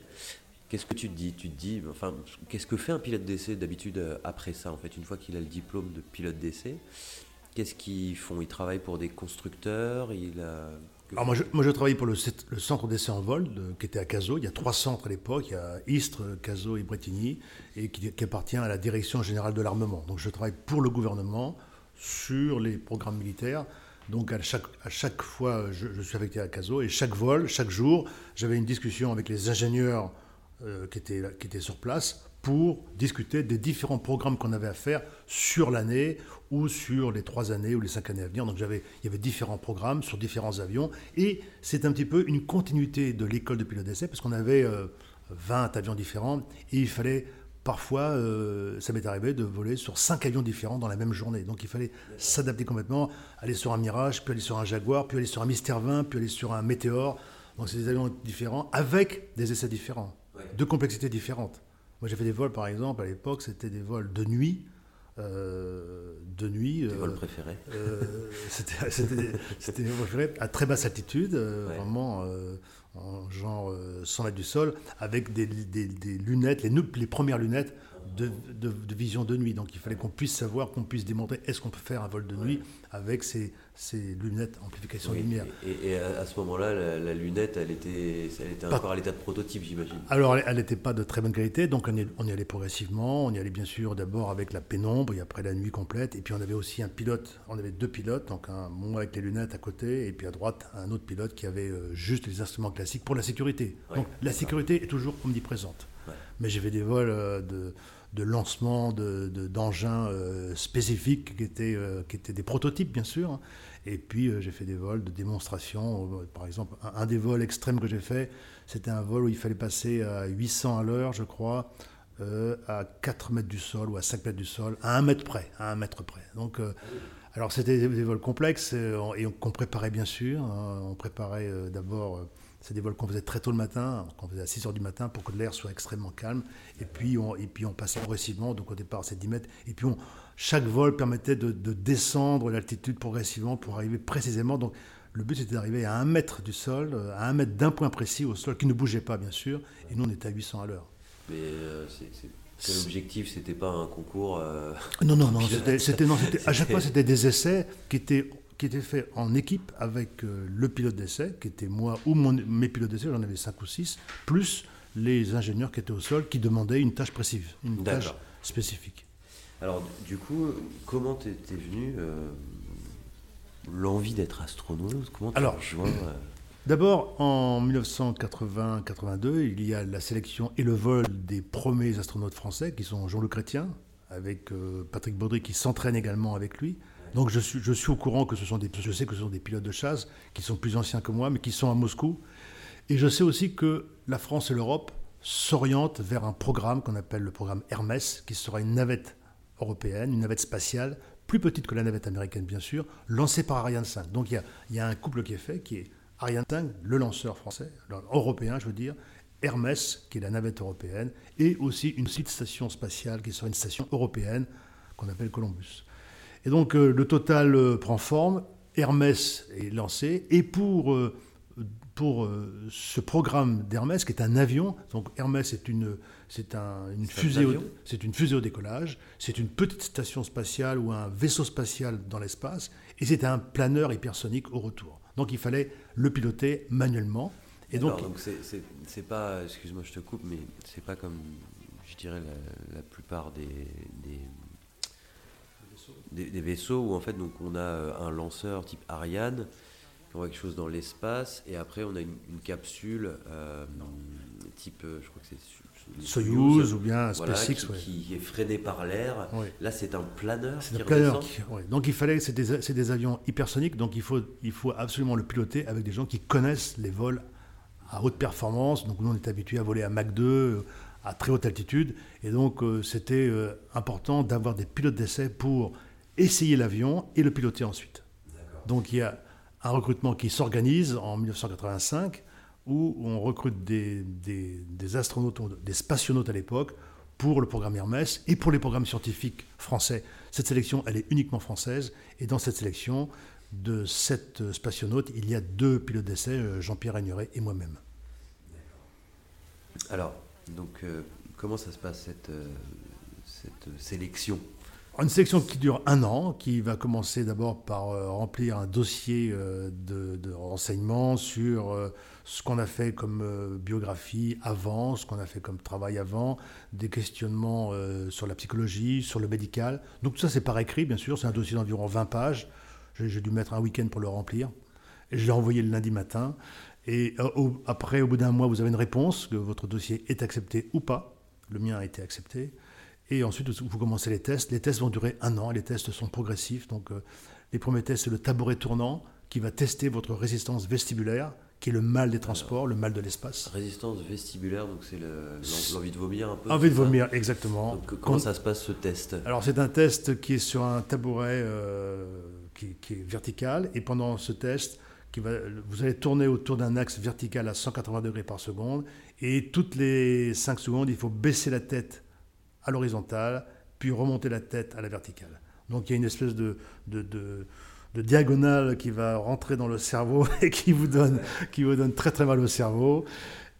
Speaker 2: qu'est-ce que tu te dis? Tu te dis, enfin, qu'est-ce que fait un pilote d'essai d'habitude après ça en fait, une fois qu'il a le diplôme de pilote d'essai? Qu'est-ce qu'ils font? Ils travaillent pour des constructeurs? Il a,
Speaker 1: alors moi, je, moi, je travaillais pour le, centre d'essai en vol qui était à Cazaux. Il y a trois centres à l'époque. Il y a Istres, Cazaux et Bretigny, et qui, appartient à la Direction générale de l'armement. Donc je travaille pour le gouvernement sur les programmes militaires. Donc à chaque, à chaque fois, je, suis affecté à Cazaux, et chaque vol, chaque jour, j'avais une discussion avec les ingénieurs euh, qui, étaient, qui étaient sur place pour discuter des différents programmes qu'on avait à faire sur l'année ou sur les trois années ou les cinq années à venir. Donc j'avais, il y avait différents programmes sur différents avions et c'est un petit peu une continuité de l'école de pilote d'essai parce qu'on avait 20 euh, avions différents et il fallait parfois, euh, ça m'est arrivé de voler sur cinq avions différents dans la même journée. Donc il fallait s'adapter complètement, aller sur un Mirage, puis aller sur un Jaguar, puis aller sur un Mister 20, puis aller sur un Météor. Donc c'est des avions différents avec des essais différents, de complexités différentes. Moi j'ai fait des vols par exemple, à l'époque c'était des vols de nuit. Euh, de nuit.
Speaker 2: Tes vols préférés
Speaker 1: C'était des vols préférés à très basse altitude, vraiment en genre 100 mètres du sol, avec des, lunettes, les, les premières lunettes de, vision de nuit. Donc il fallait qu'on puisse savoir, qu'on puisse démontrer est-ce qu'on peut faire un vol de nuit avec ces, lunettes amplification de lumière.
Speaker 2: Et, à, ce moment-là, la, lunette, elle était, elle était encore à l'état de prototype, j'imagine.
Speaker 1: Alors elle n'était pas de très bonne qualité, donc on y, on y, allait progressivement. On y allait bien sûr d'abord avec la pénombre et après la nuit complète. Et puis on avait aussi un pilote, on avait deux pilotes, donc un moi avec les lunettes à côté et puis à droite un autre pilote qui avait euh, juste les instruments classiques pour la sécurité. donc la sécurité est toujours omniprésente. Mais j'ai fait des vols euh, de de lancement d'engins de, euh, spécifiques qui étaient, euh, qui étaient des prototypes, bien sûr. Et puis, euh, j'ai fait des vols de démonstration. Par exemple, un, des vols extrêmes que j'ai fait, c'était un vol où il fallait passer à 800 à l'heure, je crois, à 4 mètres du sol ou à 5 mètres du sol, à 1 mètre près. À 1 mètre près. Donc, alors, c'était des, vols complexes et qu'on préparait, bien sûr. Hein. On préparait d'abord c'est des vols qu'on faisait très tôt le matin, qu'on faisait à 6 h du matin pour que l'air soit extrêmement calme. Et puis on, et puis on passait progressivement, donc au départ c'est 10 mètres. Et puis on, chaque vol permettait de, descendre l'altitude progressivement pour arriver précisément. Donc le but c'était d'arriver à 1 mètre du sol, à 1 mètre d'un point précis au sol, qui ne bougeait pas bien sûr. Et nous on était à 800 à l'heure.
Speaker 2: Mais euh, c'est l'objectif, c'était pas un concours euh,
Speaker 1: Non, non, [LAUGHS] non. C'était, à chaque fois, c'était des essais qui étaient qui était fait en équipe avec euh, le pilote d'essai, qui était moi ou mon, mes pilotes d'essai, j'en avais cinq ou six, plus les ingénieurs qui étaient au sol, qui demandaient une tâche précise, une tâche spécifique.
Speaker 2: Alors, du coup, comment t'es venu euh, l'envie d'être astronaute? Comment
Speaker 1: Alors, euh? [CLEARS THROAT] D'abord, en 1980-82, il y a la sélection et le vol des premiers astronautes français, qui sont Jean-Luc Chrétien, avec Patrick Baudry, qui s'entraîne également avec lui. Donc je suis, au courant que ce sont des, je sais que ce sont des pilotes de chasse qui sont plus anciens que moi, mais qui sont à Moscou. Et je sais aussi que la France et l'Europe s'orientent vers un programme qu'on appelle le programme Hermès, qui sera une navette européenne, une navette spatiale, plus petite que la navette américaine bien sûr, lancée par Ariane 5. Donc il y a, il y a un couple qui est fait, qui est Ariane 5, le lanceur français, européen je veux dire, Hermès, qui est la navette européenne, et aussi une petite station spatiale qui sera une station européenne qu'on appelle Columbus. Et donc euh, le total euh, prend forme, Hermès est lancé, et pour, euh, pour ce programme d'Hermès, qui est un avion, donc Hermès est une, c'est un, une, fusée au, c'est une fusée au décollage, c'est une petite station spatiale ou un vaisseau spatial dans l'espace, et c'est un planeur hypersonique au retour. Donc il fallait le piloter manuellement.
Speaker 2: Et donc, donc c'est, pas, excuse-moi, je te coupe, mais c'est pas comme, je dirais, la, plupart des, des, vaisseaux où en fait donc on a euh, un lanceur type Ariane qui envoie quelque chose dans l'espace et après on a une, capsule euh, type euh, je crois que c'est
Speaker 1: Soyuz ou bien SpaceX
Speaker 2: qui, est freiné par l'air. Là, c'est un planeur.
Speaker 1: C'est un planeur. Donc, il fallait, c'est des, des, avions hypersoniques, donc il faut, il faut absolument le piloter avec des gens qui connaissent les vols à haute performance. Donc, nous, on est habitués à voler à Mach 2, à très haute altitude, et donc c'était important d'avoir des pilotes d'essai pour essayer l'avion et le piloter ensuite. Donc il y a un recrutement qui s'organise en 1985 où on recrute des, des, astronautes, des spationautes à l'époque pour le programme Hermès et pour les programmes scientifiques français. Cette sélection, elle est uniquement française et dans cette sélection de sept spationautes, il y a deux pilotes d'essai, euh, Jean-Pierre Agnuret et moi-même.
Speaker 2: Alors, donc, euh, comment ça se passe cette, euh, cette sélection?
Speaker 1: Une sélection qui dure un an, qui va commencer d'abord par euh, remplir un dossier euh, de, renseignements sur euh, ce qu'on a fait comme biographie avant, ce qu'on a fait comme travail avant, des questionnements sur la psychologie, sur le médical. Donc tout ça c'est par écrit, bien sûr, c'est un dossier d'environ 20 pages. J'ai dû mettre un week-end pour le remplir. Et je l'ai envoyé le lundi matin. Et après, au bout d'un mois, vous avez une réponse, que votre dossier est accepté ou pas. Le mien a été accepté. Et ensuite, vous commencez les tests. Les tests vont durer un an. Les tests sont progressifs. Donc, euh, les premiers tests, c'est le tabouret tournant qui va tester votre résistance vestibulaire, qui est le mal des transports, le mal de l'espace.
Speaker 2: Résistance vestibulaire, donc c'est l'envie de vomir un peu.
Speaker 1: Envie de vomir, exactement.
Speaker 2: comment ça se passe ce test?
Speaker 1: Alors c'est un test qui est sur un tabouret qui, qui, est vertical, et pendant ce test, qui va, vous allez tourner autour d'un axe vertical à 180 degrés par seconde, et toutes les 5 secondes, il faut baisser la tête à l'horizontale, puis remonter la tête à la verticale. Donc il y a une espèce de, de, de, diagonale qui va rentrer dans le cerveau [LAUGHS] et qui vous donne, qui vous donne très très mal au cerveau.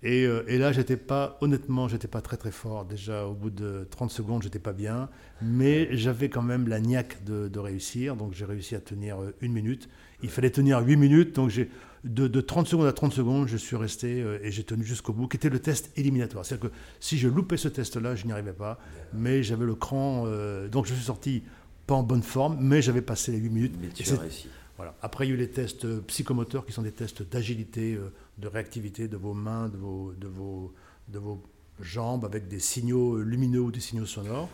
Speaker 1: Et, euh, et là, j'étais pas, honnêtement, j'étais pas très très fort. Déjà, au bout de 30 secondes, j'étais pas bien, mais j'avais quand même la niaque de, réussir. Donc j'ai réussi à tenir euh, une minute. Il fallait tenir 8 minutes, donc j'ai de, 30 secondes à 30 secondes, je suis resté euh, et j'ai tenu jusqu'au bout, qui était le test éliminatoire. C'est-à-dire que si je loupais ce test-là, je n'y arrivais pas, mais j'avais le cran, euh, donc je suis sorti pas en bonne forme, mais j'avais passé les 8 minutes.
Speaker 2: Mais tu
Speaker 1: Voilà. Après, il y a eu les tests euh, psychomoteurs qui sont des tests d'agilité, de réactivité de vos mains, de vos, de, vos, de vos jambes, avec des signaux lumineux ou des signaux sonores.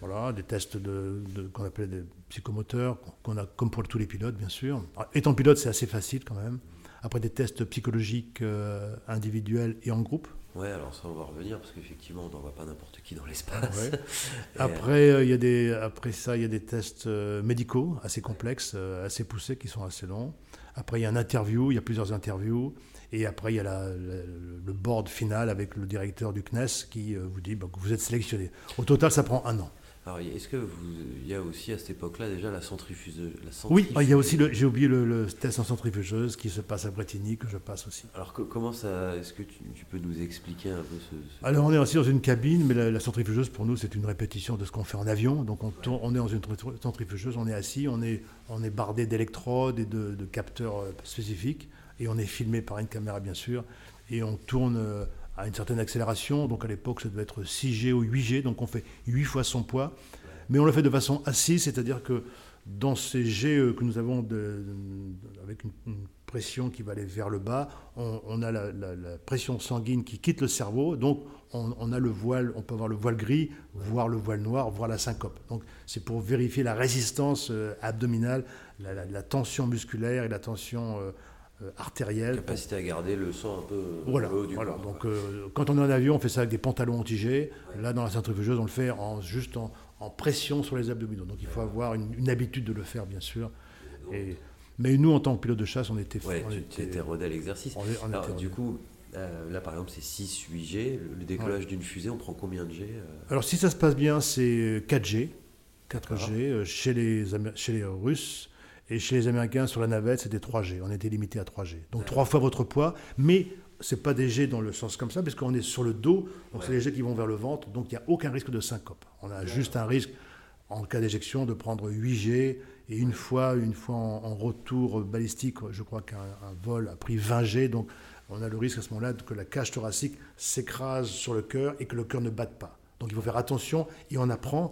Speaker 1: Voilà, des tests de, qu'on appelle des psychomoteurs, qu'on a comme pour tous les pilotes, bien sûr. étant pilote, c'est assez facile quand même. Après des tests psychologiques euh, individuels et en groupe.
Speaker 2: Ouais, alors ça on va revenir parce qu'effectivement on n'envoie pas n'importe qui dans l'espace. [LAUGHS]
Speaker 1: après, euh, il y a des, après ça, il y a des tests euh, médicaux assez complexes, assez poussés, qui sont assez longs. Après, il y a un interview, il y a plusieurs interviews. Et après, il y a le board final avec le directeur du CNES qui vous dit bah, que vous êtes sélectionné. Au total, ça prend un an.
Speaker 2: Alors, est-ce que il y a aussi à cette époque-là déjà la centrifugeuse
Speaker 1: Oui, il y a aussi, j'ai oublié le, test en centrifugeuse qui se passe à Bretigny, que je passe aussi.
Speaker 2: Alors, comment ça, est-ce que tu, peux nous expliquer un peu ce,
Speaker 1: Alors, on est aussi dans une cabine, mais la, centrifugeuse, pour nous, c'est une répétition de ce qu'on fait en avion. Donc, on, on est dans une centrifugeuse, on est assis, on est, on est bardé d'électrodes et de, de capteurs euh, spécifiques, et on est filmé par une caméra, bien sûr, et on tourne euh, à une certaine accélération. Donc à l'époque, ça devait être 6G ou 8G, donc on fait 8 fois son poids. Mais on le fait de façon assise, c'est-à-dire que dans ces G euh, que nous avons avec une, pression qui va aller vers le bas, on, a la, pression sanguine qui quitte le cerveau, donc on, a le voile, on peut avoir le voile gris, voir le voile noir, voir la syncope. Donc c'est pour vérifier la résistance euh, abdominale, la, tension musculaire et la tension euh, artérielle.
Speaker 2: Capacité à garder le sang un peu
Speaker 1: voilà, haut du voilà. Donc, euh, quand on est en avion, on fait ça avec des pantalons anti-G. Là, dans la centrifugeuse, on le fait en, juste en, pression sur les abdominaux. Donc, il faut avoir une, habitude de le faire, bien sûr. Et, mais nous, en tant que pilote de chasse, on était...
Speaker 2: Ouais, tu étais rodé à l'exercerce. du coup, euh, là, par exemple, c'est 6-8G. Le, décollage d'une fusée, on prend combien de G
Speaker 1: Alors, si ça se passe bien, c'est 4G. 4G chez les, chez les Russes. Et chez les Américains, sur la navette, c'était 3G. On était limité à 3G. Donc trois fois votre poids, mais ce n'est pas des jets dans le sens comme ça, parce qu'on est sur le dos, donc c'est des jets qui vont vers le ventre, donc il n'y a aucun risque de syncope. On a juste un risque, en cas d'éjection, de prendre 8G, et une fois, une fois en, retour balistique, je crois qu'un vol a pris 20G, donc on a le risque à ce moment-là que la cage thoracique s'écrase sur le cœur et que le cœur ne batte pas. Donc il faut faire attention, et on apprend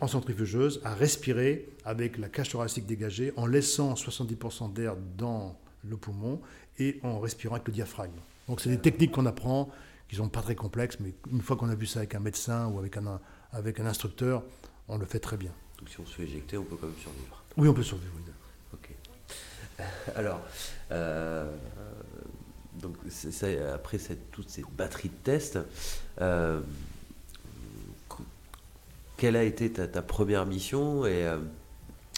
Speaker 1: en centrifugeuse à respirer avec la cage thoracique dégagée en laissant 70% d'air dans le poumon et en respirant avec le diaphragme. Donc c'est des techniques qu'on apprend qui sont pas très complexes, mais une fois qu'on a vu ça avec un médecin ou avec un, avec un instructeur, on le fait très bien.
Speaker 2: Donc si on se fait éjecter, on peut quand même survivre
Speaker 1: Oui, on peut survivre.
Speaker 2: Ok. Alors, euh, donc après cette, toutes ces batteries de tests, euh, quelle a été ta, première mission euh,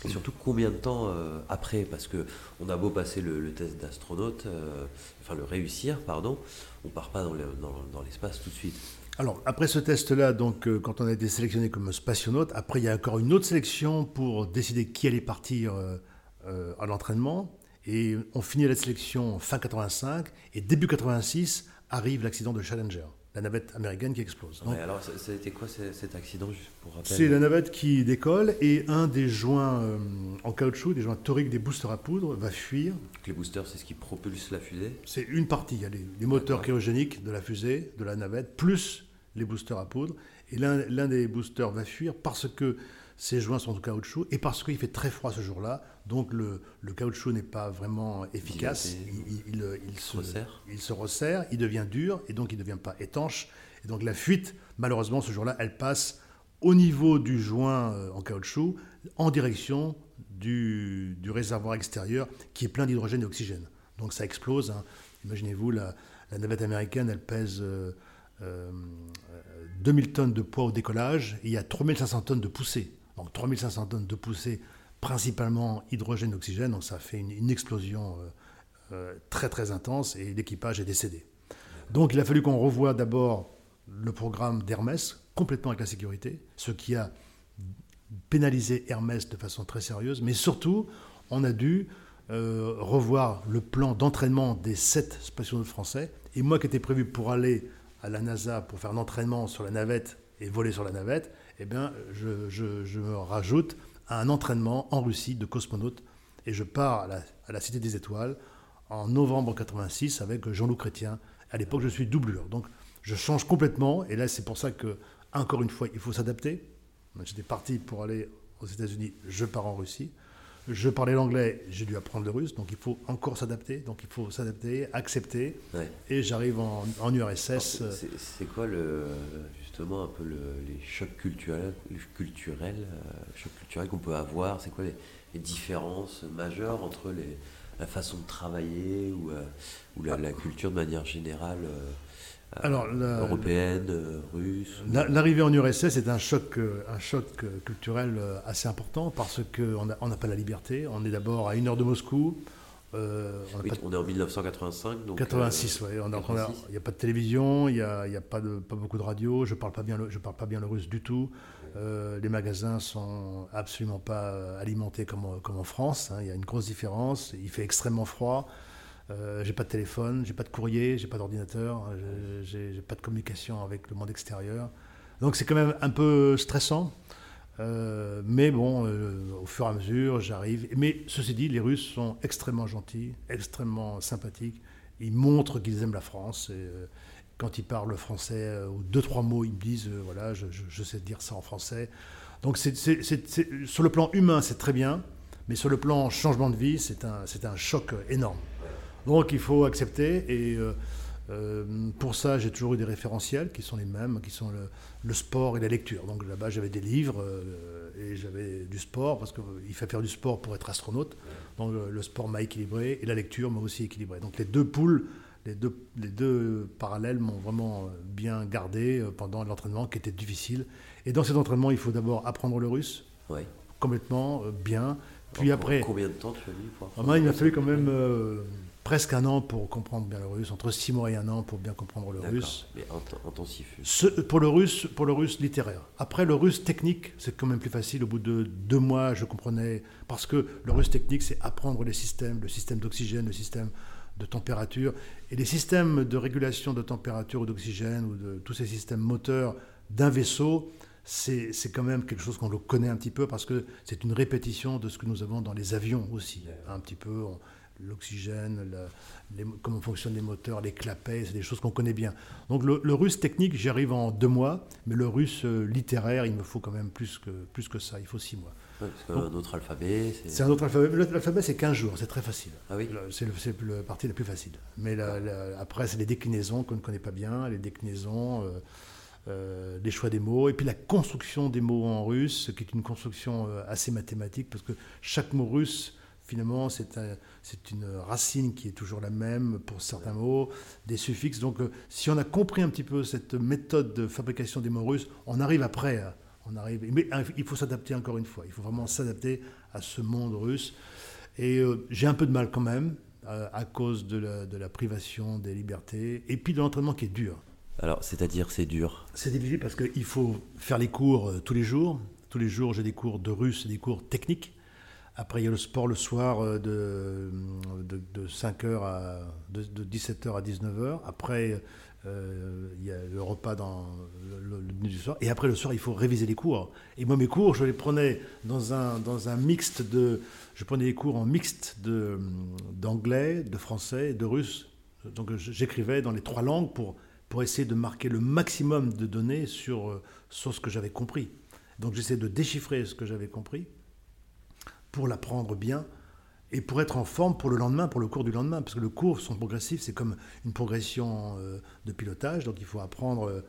Speaker 2: et, surtout combien de temps euh, après? Parce que on a beau passer le, test d'astronaute, euh, enfin le réussir, pardon, on part pas dans, l'espace tout de suite.
Speaker 1: Alors, après ce test-là, donc, quand on a été sélectionné comme spationaute, après, il y a encore une autre sélection pour décider qui allait partir à l'entraînement. Et on finit la sélection fin 85, et début 86 arrive l'accident de Challenger la navette américaine qui explose.
Speaker 2: alors, ça, a été quoi cet accident, juste pour rappel?
Speaker 1: C'est la navette qui décolle et un des joints euh, en caoutchouc, des joints toriques des boosters à poudre, va fuir.
Speaker 2: les boosters, c'est ce qui propulse la fusée?
Speaker 1: C'est une partie. Il y a les, moteurs cryogéniques de la fusée, de la navette, plus les boosters à poudre. Et l'un des boosters va fuir parce que ces joints sont en caoutchouc et parce qu'il fait très froid ce jour-là, donc le, caoutchouc n'est pas vraiment efficace. Il, se, resserre. il se resserre, il devient dur et donc il ne devient pas étanche. Et donc la fuite, malheureusement, ce jour-là, elle passe au niveau du joint euh, en caoutchouc en direction du, réservoir extérieur qui est plein d'hydrogène et d'oxygène. Donc ça explose. hein. Imaginez-vous, la, la navette américaine, elle pèse euh, euh, 2000 tonnes de poids au décollage et il y a 3500 tonnes de poussée. Donc 3500 tonnes de poussée, principalement hydrogène, oxygène. Donc ça fait une, explosion euh, euh, très très intense et l'équipage est décédé. Donc il a fallu qu'on revoie d'abord le programme d'Hermès, complètement avec la sécurité, ce qui a pénalisé Hermès de façon très sérieuse, mais surtout, on a dû euh, revoir le plan d'entraînement des sept spationautes français. Et moi qui étais prévu pour aller à la NASA pour faire un entraînement sur la navette et voler sur la navette, eh bien, je, je- je me rajoute à un entraînement en Russie de cosmonautes et je pars à la, à la Cité des Étoiles en novembre 86 avec Jean-Loup Chrétien. À l'époque, je suis doublure. Donc, je change complètement. Et là, c'est pour ça que, encore une fois, il faut s'adapter. J'étais parti pour aller aux États-Unis, je pars en Russie. Je parlais l'anglais, j'ai dû apprendre le russe, donc il faut encore s'adapter. Donc il faut s'adapter, accepter.
Speaker 2: Ouais.
Speaker 1: Et j'arrive en, en URSS.
Speaker 2: c'est quoi le, justement un peu le- les chocs culturels, culturels, euh, chocs culturels qu'on peut avoir C'est quoi les, les différences majeures entre les, la façon de travailler ou, euh, ou la, la culture de manière générale euh,
Speaker 1: Alors, la-
Speaker 2: européenne, euh, russe
Speaker 1: L'arrivée en URSS est un choc, un choc culturel assez important parce qu'on n'a on n'a pas la liberté. On est d'abord à une heure de Moscou. Euh, on n'a
Speaker 2: Oui,
Speaker 1: pas
Speaker 2: on est en 1985, donc
Speaker 1: 86,
Speaker 2: euh,
Speaker 1: ouais. On a- on a-
Speaker 2: 86.
Speaker 1: Il n'y a pas de télévision, il n'y a, il y a pas, de, pas beaucoup de radio, je ne parle, pas bien le- je parle pas bien le russe du tout. Euh, les magasins sont absolument pas euh, alimentés comme, en- comme en France. hein. Il y a une grosse différence. Il fait extrêmement froid. J'ai pas de téléphone, j'ai pas de courrier, j'ai pas d'ordinateur, j'ai j'ai pas de communication avec le monde extérieur. Donc c'est quand même un peu stressant. Euh, mais bon, euh, au fur et à mesure, j'arrive. Mais ceci dit, les Russes sont extrêmement gentils, extrêmement sympathiques. Ils montrent qu'ils aiment la France. Et, euh, quand ils parlent français, ou deux, trois mots, ils me disent, voilà, je, sais dire ça en français. Donc sur le plan humain, c'est très bien. Mais sur le plan changement de vie, c'est un, un choc énorme. Donc il faut accepter. Et euh, euh, pour ça, j'ai toujours eu des référentiels qui sont les mêmes, qui sont le, le sport et la lecture. Donc là-bas, j'avais des livres euh, et j'avais du sport, parce qu'il faut faire du sport pour être astronaute. Donc le, le sport m'a équilibré et la lecture m'a aussi équilibré. Donc les deux poules, les deux, les deux parallèles m'ont vraiment euh, bien gardé euh, pendant l'entraînement qui était difficile. Et dans cet entraînement, il faut d'abord apprendre le russe
Speaker 2: Ouais.
Speaker 1: complètement, euh, bien. Puis
Speaker 2: Alors,
Speaker 1: après,
Speaker 2: Combien de temps tu as mis pour apprendre
Speaker 1: moi, il m'a fallu quand même euh, presque un an pour comprendre bien le russe, entre six mois et un an pour bien comprendre le russe.
Speaker 2: Mais int- intensif.
Speaker 1: Ce- pour, le russe, pour le russe littéraire. Après, le russe technique, c'est quand même plus facile. Au bout de deux mois, je comprenais. Parce que le russe technique, c'est apprendre les systèmes, le système d'oxygène, le système de température. Et les systèmes de régulation de température ou d'oxygène, ou de tous ces systèmes moteurs d'un vaisseau, c'est c'est quand même quelque chose qu'on le connaît un petit peu parce que c'est une répétition de ce que nous avons dans les avions aussi. Un petit peu. on- l'oxygène, comment fonctionnent les moteurs, les clapets, c'est des choses qu'on connaît bien. Donc le, le russe technique, j'y arrive en deux mois, mais le russe euh, littéraire, il me faut quand même plus que, plus que ça, il faut six mois.
Speaker 2: Parce qu'un autre alphabet, c'est.
Speaker 1: C'est un autre alphabet. L'alphabet, c'est 15 jours, c'est très facile.
Speaker 2: Ah oui
Speaker 1: C'est c'est la partie la plus facile. Mais la- la- après, c'est les déclinaisons qu'on ne connaît pas bien, les déclinaisons, euh, euh, les choix des mots, et puis la construction des mots en russe, qui est une construction assez mathématique, parce que chaque mot russe, finalement, c'est un- c'est une racine qui est toujours la même pour certains mots, des suffixes. Donc, euh, si on a compris un petit peu cette méthode de fabrication des mots russes, on arrive après. à- on arrive, mais euh, il faut s'adapter encore une fois. Il faut vraiment s'adapter à ce monde russe. Et euh, j'ai un peu de mal quand même, euh, à cause de la, de la privation des libertés, et puis de l'entraînement qui est dur.
Speaker 2: Alors, c'est-à-dire, c'est dur?
Speaker 1: C'est difficile parce qu'il faut faire les cours tous les jours. Tous les jours, j'ai des cours de russe et des cours techniques. Après, il y a le sport le soir euh, de, de, de 5h à de, de 17h à 19h. Après, euh, il y a le repas dans le, dîner du soir. Et après, le soir, il faut réviser les cours. Et moi, mes cours, je les prenais dans un, dans un mixte de. Je prenais des cours en mixte de- d'anglais, de français, de russe. Donc, j'écrivais dans les trois langues pour, pour essayer de marquer le maximum de données sur, euh, sur ce que j'avais compris. Donc, j'essayais de déchiffrer ce que j'avais compris pour l'apprendre bien et pour être en forme pour le lendemain, pour le cours du lendemain. Parce que le cours sont progressifs, c'est comme une progression euh, de pilotage. Donc il faut apprendre euh,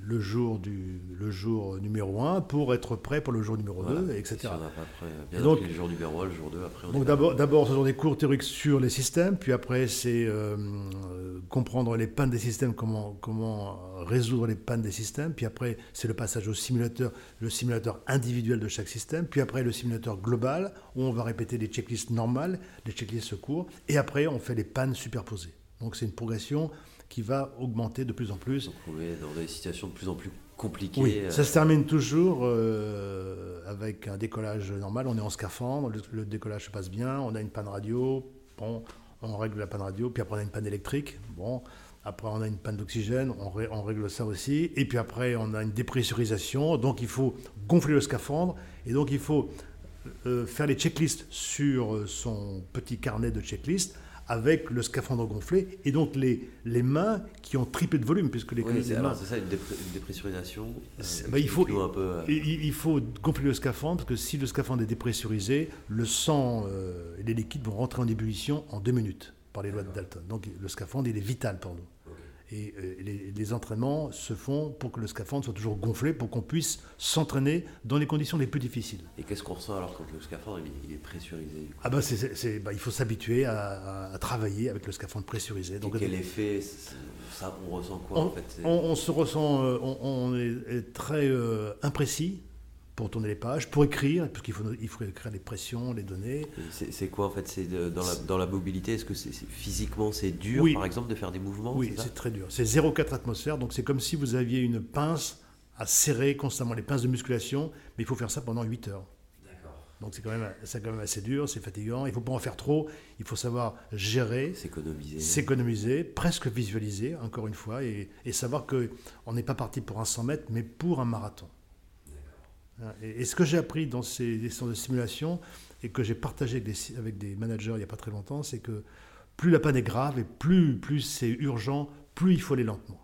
Speaker 1: le jour, du, le jour numéro 1 pour être prêt pour le jour numéro 2, etc.
Speaker 2: Si on pas prêt, bien donc, le jour numéro 1, le jour 2, après on
Speaker 1: Donc d'abord, d'abord, ce sont des cours théoriques sur les systèmes, puis après c'est euh, comprendre les pannes des systèmes, comment, comment résoudre les pannes des systèmes, puis après c'est le passage au simulateur, le simulateur individuel de chaque système, puis après le simulateur global, où on va répéter les checklists normales, les checklists secours, et après on fait les pannes superposées. Donc c'est une progression qui va augmenter de plus en plus.
Speaker 2: Donc on est dans des situations de plus en plus compliquées.
Speaker 1: Oui, ça se termine toujours euh, avec un décollage normal. On est en scaphandre, le, décollage se passe bien, on a une panne radio, bon, on règle la panne radio, puis après on a une panne électrique, bon, après on a une panne d'oxygène, on, on, règle ça aussi, et puis après on a une dépressurisation, donc il faut gonfler le scaphandre, et donc il faut euh, faire les checklists sur son petit carnet de checklists avec le scaphandre gonflé et donc les, les mains qui ont triplé de volume puisque les,
Speaker 2: oui, c'est, ça une, dépressurisation
Speaker 1: euh, bah, il, faut, peu, euh, il, faut gonfler le scaphandre parce que si le scaphandre est dépressurisé le sang euh, et les liquides vont rentrer en ébullition en deux minutes par les lois de Dalton. Donc le scaphandre il est vital pour nous et euh, les, entraînements se font pour que le scaphandre soit toujours gonflé, pour qu'on puisse s'entraîner dans les conditions les plus difficiles.
Speaker 2: Et qu'est-ce qu'on ressent alors quand le scaphandre il est pressurisé
Speaker 1: ah bah, c'est, bah, Il faut s'habituer à, travailler avec le scaphandre pressurisé.
Speaker 2: Donc, quel effet ça, on ressent quoi
Speaker 1: on,
Speaker 2: en fait
Speaker 1: on, se ressent, euh, on, est très euh, imprécis pour tourner les pages, pour écrire, parce qu'il faut, il faut écrire les pressions, les données.
Speaker 2: C'est quoi en fait C'est dans la, dans la mobilité Est-ce que c'est physiquement c'est dur, par exemple, de faire des mouvements
Speaker 1: Oui, c'est très dur. C'est 0,4 atmosphères, donc c'est comme si vous aviez une pince à serrer constamment, les pinces de musculation, mais il faut faire ça pendant 8 heures. Donc c'est quand, même, quand même assez dur, c'est fatigant. Il ne faut pas en faire trop. Il faut savoir gérer,
Speaker 2: s'économiser,
Speaker 1: s'économiser, presque visualiser, encore une fois, et, et savoir qu'on n'est pas parti pour un 100 mètres, mais pour un marathon. Et, ce que j'ai appris dans ces séances de simulation et que j'ai partagé avec des, managers il n'y a pas très longtemps, c'est que plus la panne est grave et plus, plus c'est urgent, plus il faut aller lentement.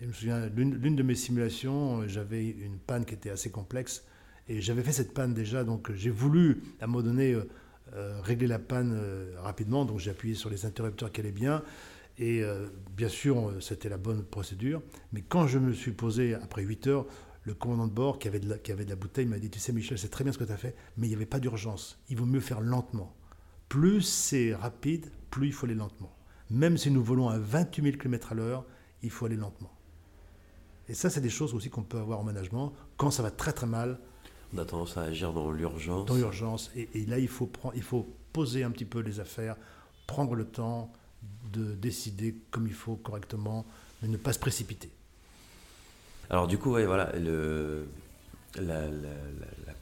Speaker 1: Et je me souviens, l'une de mes simulations, j'avais une panne qui était assez complexe et j'avais fait cette panne déjà, donc j'ai voulu à un moment donné euh, euh, régler la panne euh, rapidement, donc j'ai appuyé sur les interrupteurs qui allaient bien. Et bien sûr, c'était la bonne procédure. Mais quand je me suis posé après 8 heures, le commandant de bord qui avait de la, qui avait de la bouteille m'a dit, tu sais Michel, c'est très bien ce que tu as fait, mais il n'y avait pas d'urgence. Il vaut mieux faire lentement. Plus c'est rapide, plus il faut aller lentement. Même si nous volons à 28 000 km à l'heure, il faut aller lentement. Et ça, c'est des choses aussi qu'on peut avoir en management. Quand ça va très très mal,
Speaker 2: on a tendance à agir dans l'urgence.
Speaker 1: Dans l'urgence. Et, et, là, il faut, prendre, il faut poser un petit peu les affaires, prendre le temps de décider comme il faut correctement, mais ne pas se précipiter.
Speaker 2: Alors du coup, voilà, le, la,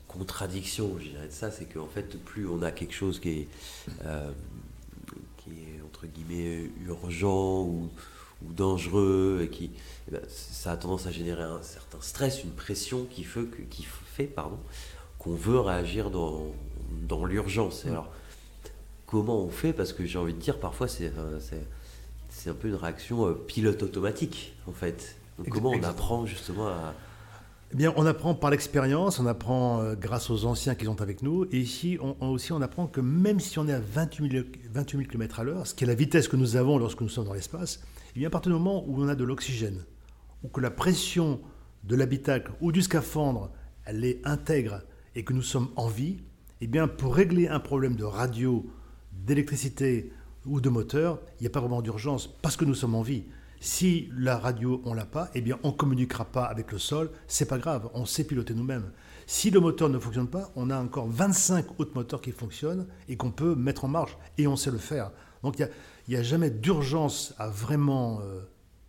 Speaker 2: contradiction, je dirais de ça, c'est qu'en fait, plus on a quelque chose qui est, euh, qui est entre guillemets urgent ou, dangereux, et qui, eh ben, ça a tendance à générer un certain stress, une pression qui fait, qui fait pardon, qu'on veut réagir dans, dans l'urgence. Mm. Alors, comment on fait? Parce que j'ai envie de dire, parfois, c'est c'est un peu une réaction euh, pilote automatique, en fait comment on apprend justement à...
Speaker 1: Eh bien, on apprend par l'expérience, on apprend euh, grâce aux anciens qui sont avec nous. Et ici, on, aussi, on apprend que même si on est à 28 000, 28 km à l'heure, ce qui est la vitesse que nous avons lorsque nous sommes dans l'espace, eh bien, à partir du moment où on a de l'oxygène, ou que la pression de l'habitacle ou du scaphandre, elle est intègre et que nous sommes en vie, eh bien, pour régler un problème de radio, d'électricité ou de moteur, il n'y a pas vraiment d'urgence parce que nous sommes en vie. Si la radio, on l'a pas, eh bien, on communiquera pas avec le sol. C'est pas grave, on sait piloter nous-mêmes. Si le moteur ne fonctionne pas, on a encore 25 autres moteurs qui fonctionnent et qu'on peut mettre en marche, et on sait le faire. Donc il n'y a, jamais d'urgence à vraiment euh,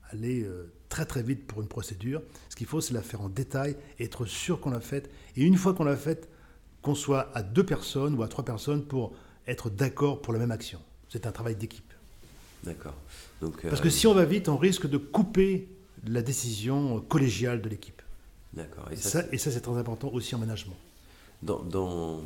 Speaker 1: aller euh, très très vite pour une procédure. Ce qu'il faut, c'est la faire en détail, être sûr qu'on l'a faite. Et une fois qu'on l'a faite, qu'on soit à deux personnes ou à trois personnes pour être d'accord pour la même action. C'est un travail d'équipe.
Speaker 2: D'accord.
Speaker 1: Parce que euh, si on va vite, on risque de couper la décision collégiale de l'équipe.
Speaker 2: D'accord.
Speaker 1: Et, ça, et ça, c'est très important aussi en management.
Speaker 2: Dans, dans,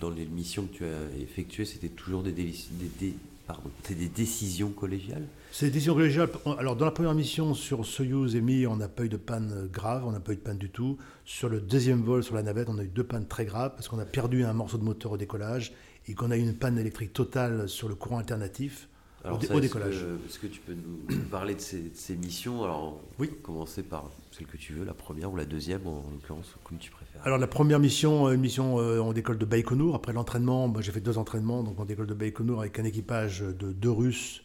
Speaker 2: dans, les missions que tu as effectuées, c'était toujours des, des, des, pardon, des décisions collégiales?
Speaker 1: C'est des décisions collégiales. Alors, dans la première mission sur Soyuz et Mir, on n'a pas eu de panne grave, on n'a pas eu de panne du tout. Sur le deuxième vol, sur la navette, on a eu deux pannes très graves parce qu'on a perdu un morceau de moteur au décollage et qu'on a eu une panne électrique totale sur le courant alternatif. Au, décollage.
Speaker 2: Est-ce que, tu peux nous parler de ces, missions? Alors,
Speaker 1: oui.
Speaker 2: commencer par celle que tu veux, la première ou la deuxième, en l'occurrence, comme tu préfères.
Speaker 1: Alors, la première mission, une mission en décolle de Baïkonour. Après l'entraînement, j'ai fait deux entraînements, donc en décolle de Baïkonour avec un équipage de deux Russes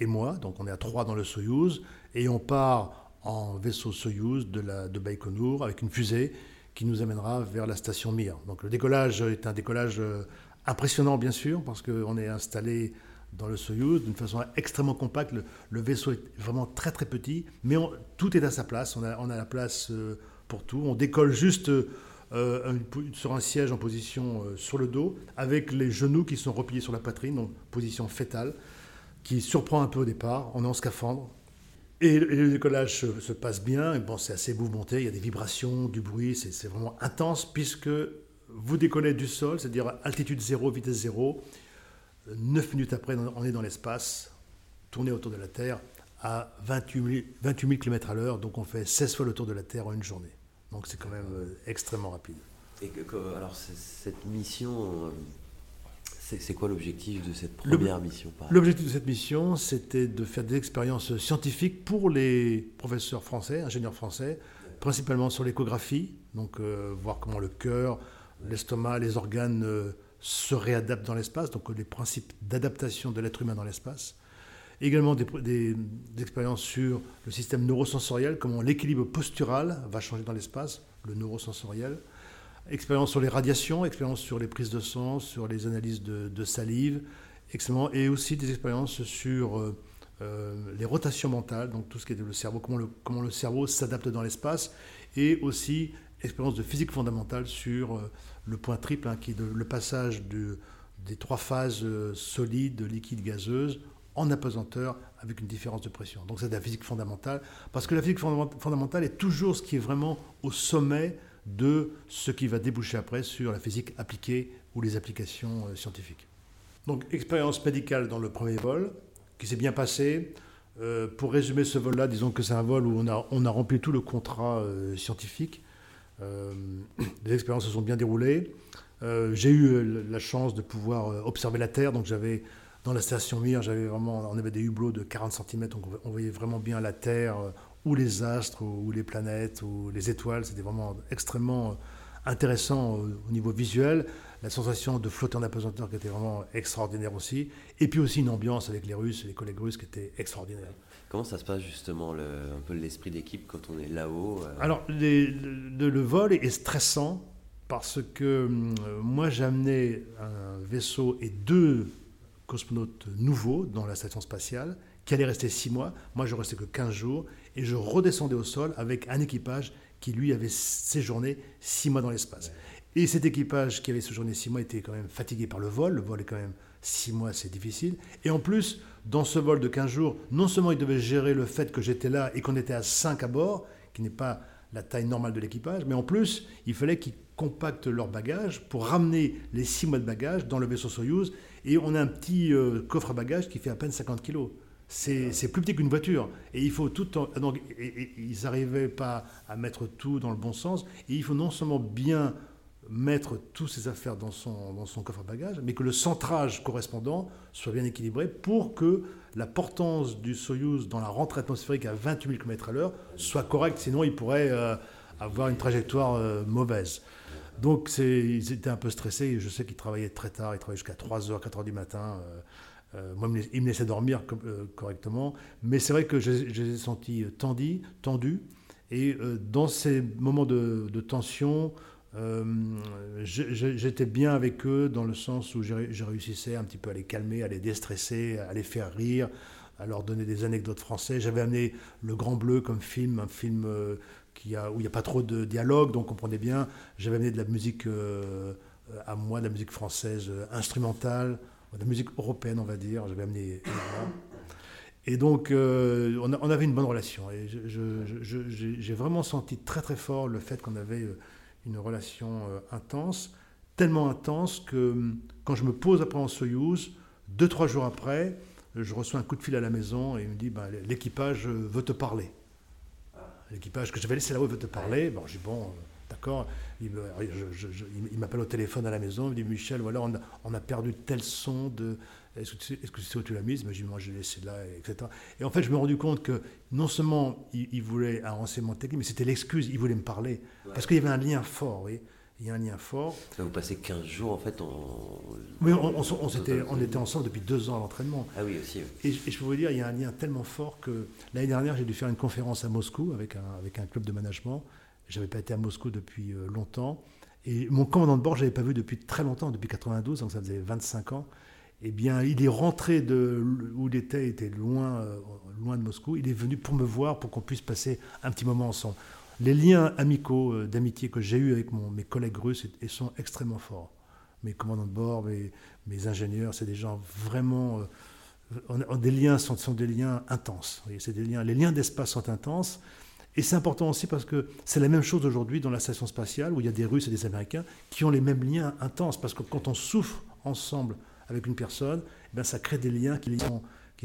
Speaker 1: et moi. Donc, on est à trois dans le Soyouz. Et on part en vaisseau Soyouz de, la, de Baïkonour avec une fusée qui nous amènera vers la station Mir. Donc le décollage est un décollage euh, impressionnant bien sûr parce qu'on est installé dans le Soyuz d'une façon extrêmement compacte. Le, vaisseau est vraiment très très petit, mais tout est à sa place. On a, la place euh, pour tout. On décolle juste euh, sur un siège en position sur le dos, avec les genoux qui sont repliés sur la poitrine, en position fétale, qui surprend un peu au départ. On est en scaphandre. Et le décollage se, passe bien. bon, c'est assez mouvementé. Il y a des vibrations, du bruit. C'est vraiment intense puisque vous décollez du sol, c'est-à-dire altitude zéro, vitesse zéro. Neuf minutes après, on est dans l'espace, tourné autour de la Terre à 28 000, km à l'heure. Donc on fait 16 fois le tour de la Terre en une journée. Donc c'est quand même euh, extrêmement rapide.
Speaker 2: Et alors cette mission, euh, c'est quoi l'objectif de cette première mission
Speaker 1: L'objectif de cette mission, c'était de faire des expériences scientifiques pour les professeurs français, ingénieurs français, principalement sur l'échographie, donc euh, voir comment le cœur, l'estomac, les organes euh, se réadaptent dans l'espace, donc les principes d'adaptation de l'être humain dans l'espace. Également des, expériences sur le système neurosensoriel, comment l'équilibre postural va changer dans l'espace, le neurosensoriel. Expérience sur les radiations, expérience sur les prises de sang, sur les analyses de, salive, et aussi des expériences sur euh, euh, les rotations mentales, donc tout ce qui est le cerveau, comment le, comment le cerveau s'adapte dans l'espace, et aussi expérience de physique fondamentale sur euh, le point triple, hein, qui est le passage des trois phases solides, liquides, gazeuses, en apesanteur avec une différence de pression. Donc c'est de la physique fondamentale, parce que la physique fondamentale est toujours ce qui est vraiment au sommet de ce qui va déboucher après sur la physique appliquée ou les applications euh, scientifiques. Donc expérience médicale dans le premier vol, qui s'est bien passé. Euh, pour résumer ce vol-là, disons que c'est un vol où on a, rempli tout le contrat euh, scientifique. [CLEARS THROAT] les expériences se sont bien déroulées. J'ai eu la chance de pouvoir observer la Terre, donc j'avais dans la station Mir, j'avais vraiment, on avait des hublots de 40 cm, on voyait vraiment bien la Terre ou les astres, ou les planètes, ou les étoiles. C'était vraiment extrêmement euh, intéressant au niveau visuel. La sensation de flotter en apesanteur qui était vraiment extraordinaire aussi. Et puis aussi une ambiance avec les Russes, les collègues russes qui était extraordinaire.
Speaker 2: Comment ça se passe justement, le, un peu l'esprit d'équipe quand on est là-haut euh?
Speaker 1: Alors, le, vol est stressant parce que euh, moi amené un vaisseau et deux cosmonautes nouveaux dans la station spatiale qui allaient rester six mois. Moi je restais que 15 jours et je redescendais au sol avec un équipage qui, lui, avait séjourné six mois dans l'espace. Et cet équipage qui avait séjourné six mois était quand même fatigué par le vol. Le vol est quand même six mois, c'est difficile. Et en plus, dans ce vol de 15 jours, non seulement il devait gérer le fait que j'étais là et qu'on était à 5 à bord, qui n'est pas la taille normale de l'équipage, mais en plus, il fallait qu'ils compactent leurs bagages pour ramener les six mois de bagages dans le vaisseau Soyuz. Et on a un petit euh, coffre à bagages qui fait à peine 50 kilos. C'est plus petit qu'une voiture. Et il faut tout. donc, ils n'arrivaient pas à mettre tout dans le bon sens. Et il faut non seulement bien mettre toutes ses affaires dans son, coffre à bagages, mais que le centrage correspondant soit bien équilibré pour que la portance du Soyuz dans la rentrée atmosphérique à 28 000 km à l'heure soit correcte. Sinon, il pourrait euh, avoir une trajectoire euh, mauvaise. Donc, ils étaient un peu stressés. Je sais qu'ils travaillaient très tard. Ils travaillaient jusqu'à 3h, 4h du matin. Euh, euh, moi, il me laissait dormir euh, correctement, mais c'est vrai que je, les ai sentis euh, tendus, et dans ces moments de, tension, j'étais bien avec eux dans le sens où je réussissais un petit peu à les calmer, à les déstresser, à les faire rire, à leur donner des anecdotes françaises. J'avais amené Le Grand Bleu comme film, un film où il n'y a pas trop de dialogue, donc on comprenait bien. J'avais amené de la musique à moi, de la musique française instrumentale, de musique européenne, on va dire. J'avais amené Et donc, euh, on, avait une bonne relation. Et j'ai vraiment senti très très fort le fait qu'on avait euh, une relation euh, intense, tellement intense que quand je me pose après en Soyouz, deux, trois jours après, je reçois un coup de fil à la maison et il me dit ben, l'équipage veut te parler. L'équipage que j'avais laissé là-haut veut te parler. Bon, j'ai bon, D'accord Il, m'appelle au téléphone à la maison, il me dit Michel, voilà, on a, perdu tel son de. Est-ce que, est que tu sais où tu l'as mise? Je dis Moi, je l'ai laissé là, etc. Et en fait, je me suis rendu compte que non seulement il, voulait un renseignement technique, mais c'était l'excuse, il voulait me parler. Parce qu'il y avait un lien fort, oui. Il y a un lien fort.
Speaker 2: vous passez 15 jours en fait en.
Speaker 1: Oui, on, on, était, on était ensemble depuis deux ans à l'entraînement.
Speaker 2: Ah oui, aussi.
Speaker 1: Et, je peux vous dire, il y a un lien tellement fort que l'année dernière, j'ai dû faire une conférence à Moscou avec un, avec un club de management. Je n'avais pas été à Moscou depuis euh, longtemps. Et mon commandant de bord, je n'avais pas vu depuis très longtemps, depuis 92, donc ça faisait 25 ans. Eh bien, il est rentré de où il était, il était loin, euh, loin de Moscou. Il est venu pour me voir, pour qu'on puisse passer un petit moment ensemble les liens amicaux, euh, d'amitié que j'ai eus avec mes collègues russes sont extrêmement forts. Mes commandants de bord, mes, ingénieurs, c'est des gens vraiment. Euh, des liens sont, sont, des liens intenses. c'est des liens, les liens d'espace sont intenses. Et c'est important aussi parce que c'est la même chose aujourd'hui dans la station spatiale où il y a des Russes et des Américains qui ont les mêmes liens intenses. Parce que quand on souffre ensemble avec une personne, eh bien, ça crée des liens qui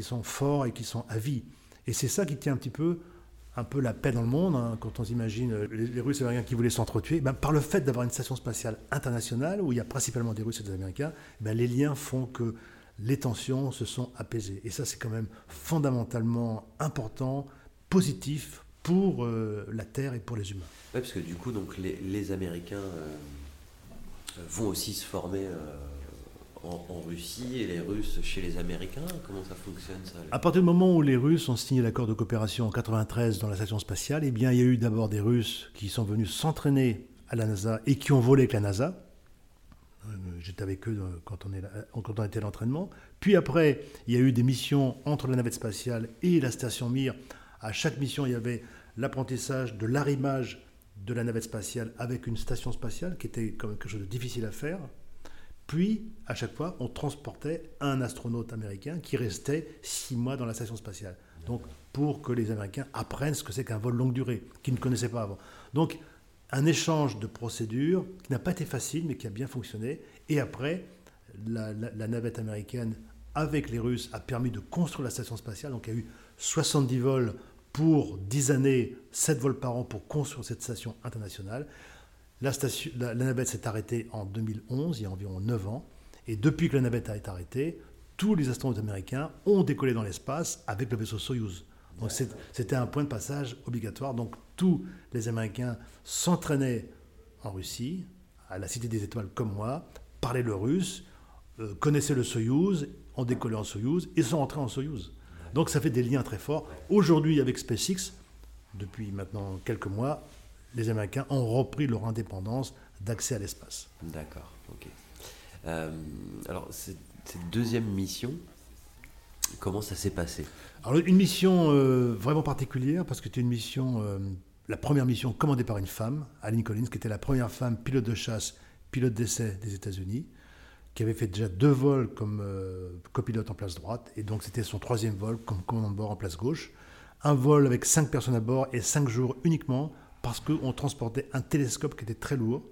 Speaker 1: sont, forts et qui sont à vie. Et c'est ça qui tient un petit peu un peu la paix dans le monde, hein, quand on s'imagine euh, les, Russes et les Américains qui voulaient s'entretuer, ben, par le fait d'avoir une station spatiale internationale où il y a principalement des Russes et des Américains, ben, les liens font que les tensions se sont apaisées. Et ça, c'est quand même fondamentalement important, positif pour euh, la Terre et pour les humains.
Speaker 2: Oui, parce que du coup, donc, les, Américains euh, vont aussi se former en, Russie et les Russes chez les Américains Comment ça fonctionne ça
Speaker 1: À partir du moment où les Russes ont signé l'accord de coopération en 93 dans la station spatiale, eh bien, il y a eu d'abord des Russes qui sont venus s'entraîner à la NASA et qui ont volé avec la NASA. Euh, j'étais avec eux quand on, est quand on était à l'entraînement. Puis après, il y a eu des missions entre la navette spatiale et la station Mir. À chaque mission, il y avait l'apprentissage de l'arrimage de la navette spatiale avec une station spatiale, qui était quand même quelque chose de difficile à faire. Puis, à chaque fois, on transportait un astronaute américain qui restait six mois dans la station spatiale. Donc, pour que les Américains apprennent ce que c'est qu'un vol longue durée, qu'ils ne connaissaient pas avant. Donc, un échange de procédures qui n'a pas été facile, mais qui a bien fonctionné. Et après, la, navette américaine avec les Russes a permis de construire la station spatiale. Donc, il y a eu 70 vols pour 10 années, 7 vols par an pour construire cette station internationale. La, navette s'est arrêtée en 2011, il y a environ 9 ans. Et depuis que la navette a été arrêtée, tous les astronautes américains ont décollé dans l'espace avec le vaisseau Soyuz. Donc c'était un point de passage obligatoire. Donc tous les Américains s'entraînaient en Russie, à la Cité des Étoiles comme moi, parlaient le russe, euh, connaissaient le Soyuz, ont décollé en Soyuz et sont entrés en Soyuz. Donc ça fait des liens très forts. Aujourd'hui avec SpaceX, depuis maintenant quelques mois, les Américains ont repris leur indépendance d'accès à l'espace.
Speaker 2: D'accord, ok. Euh, alors, cette, deuxième mission, comment ça s'est passé?
Speaker 1: Alors, une mission euh, vraiment particulière, parce que c'était une mission, euh, la première mission commandée par une femme, Aline Collins, qui était la première femme pilote de chasse, pilote d'essai des États-Unis, qui avait fait déjà deux vols comme copilote en place droite, et donc c'était son troisième vol comme commandant de bord en place gauche. Un vol avec cinq personnes à bord et cinq jours uniquement parce qu'on transportait un télescope qui était très lourd,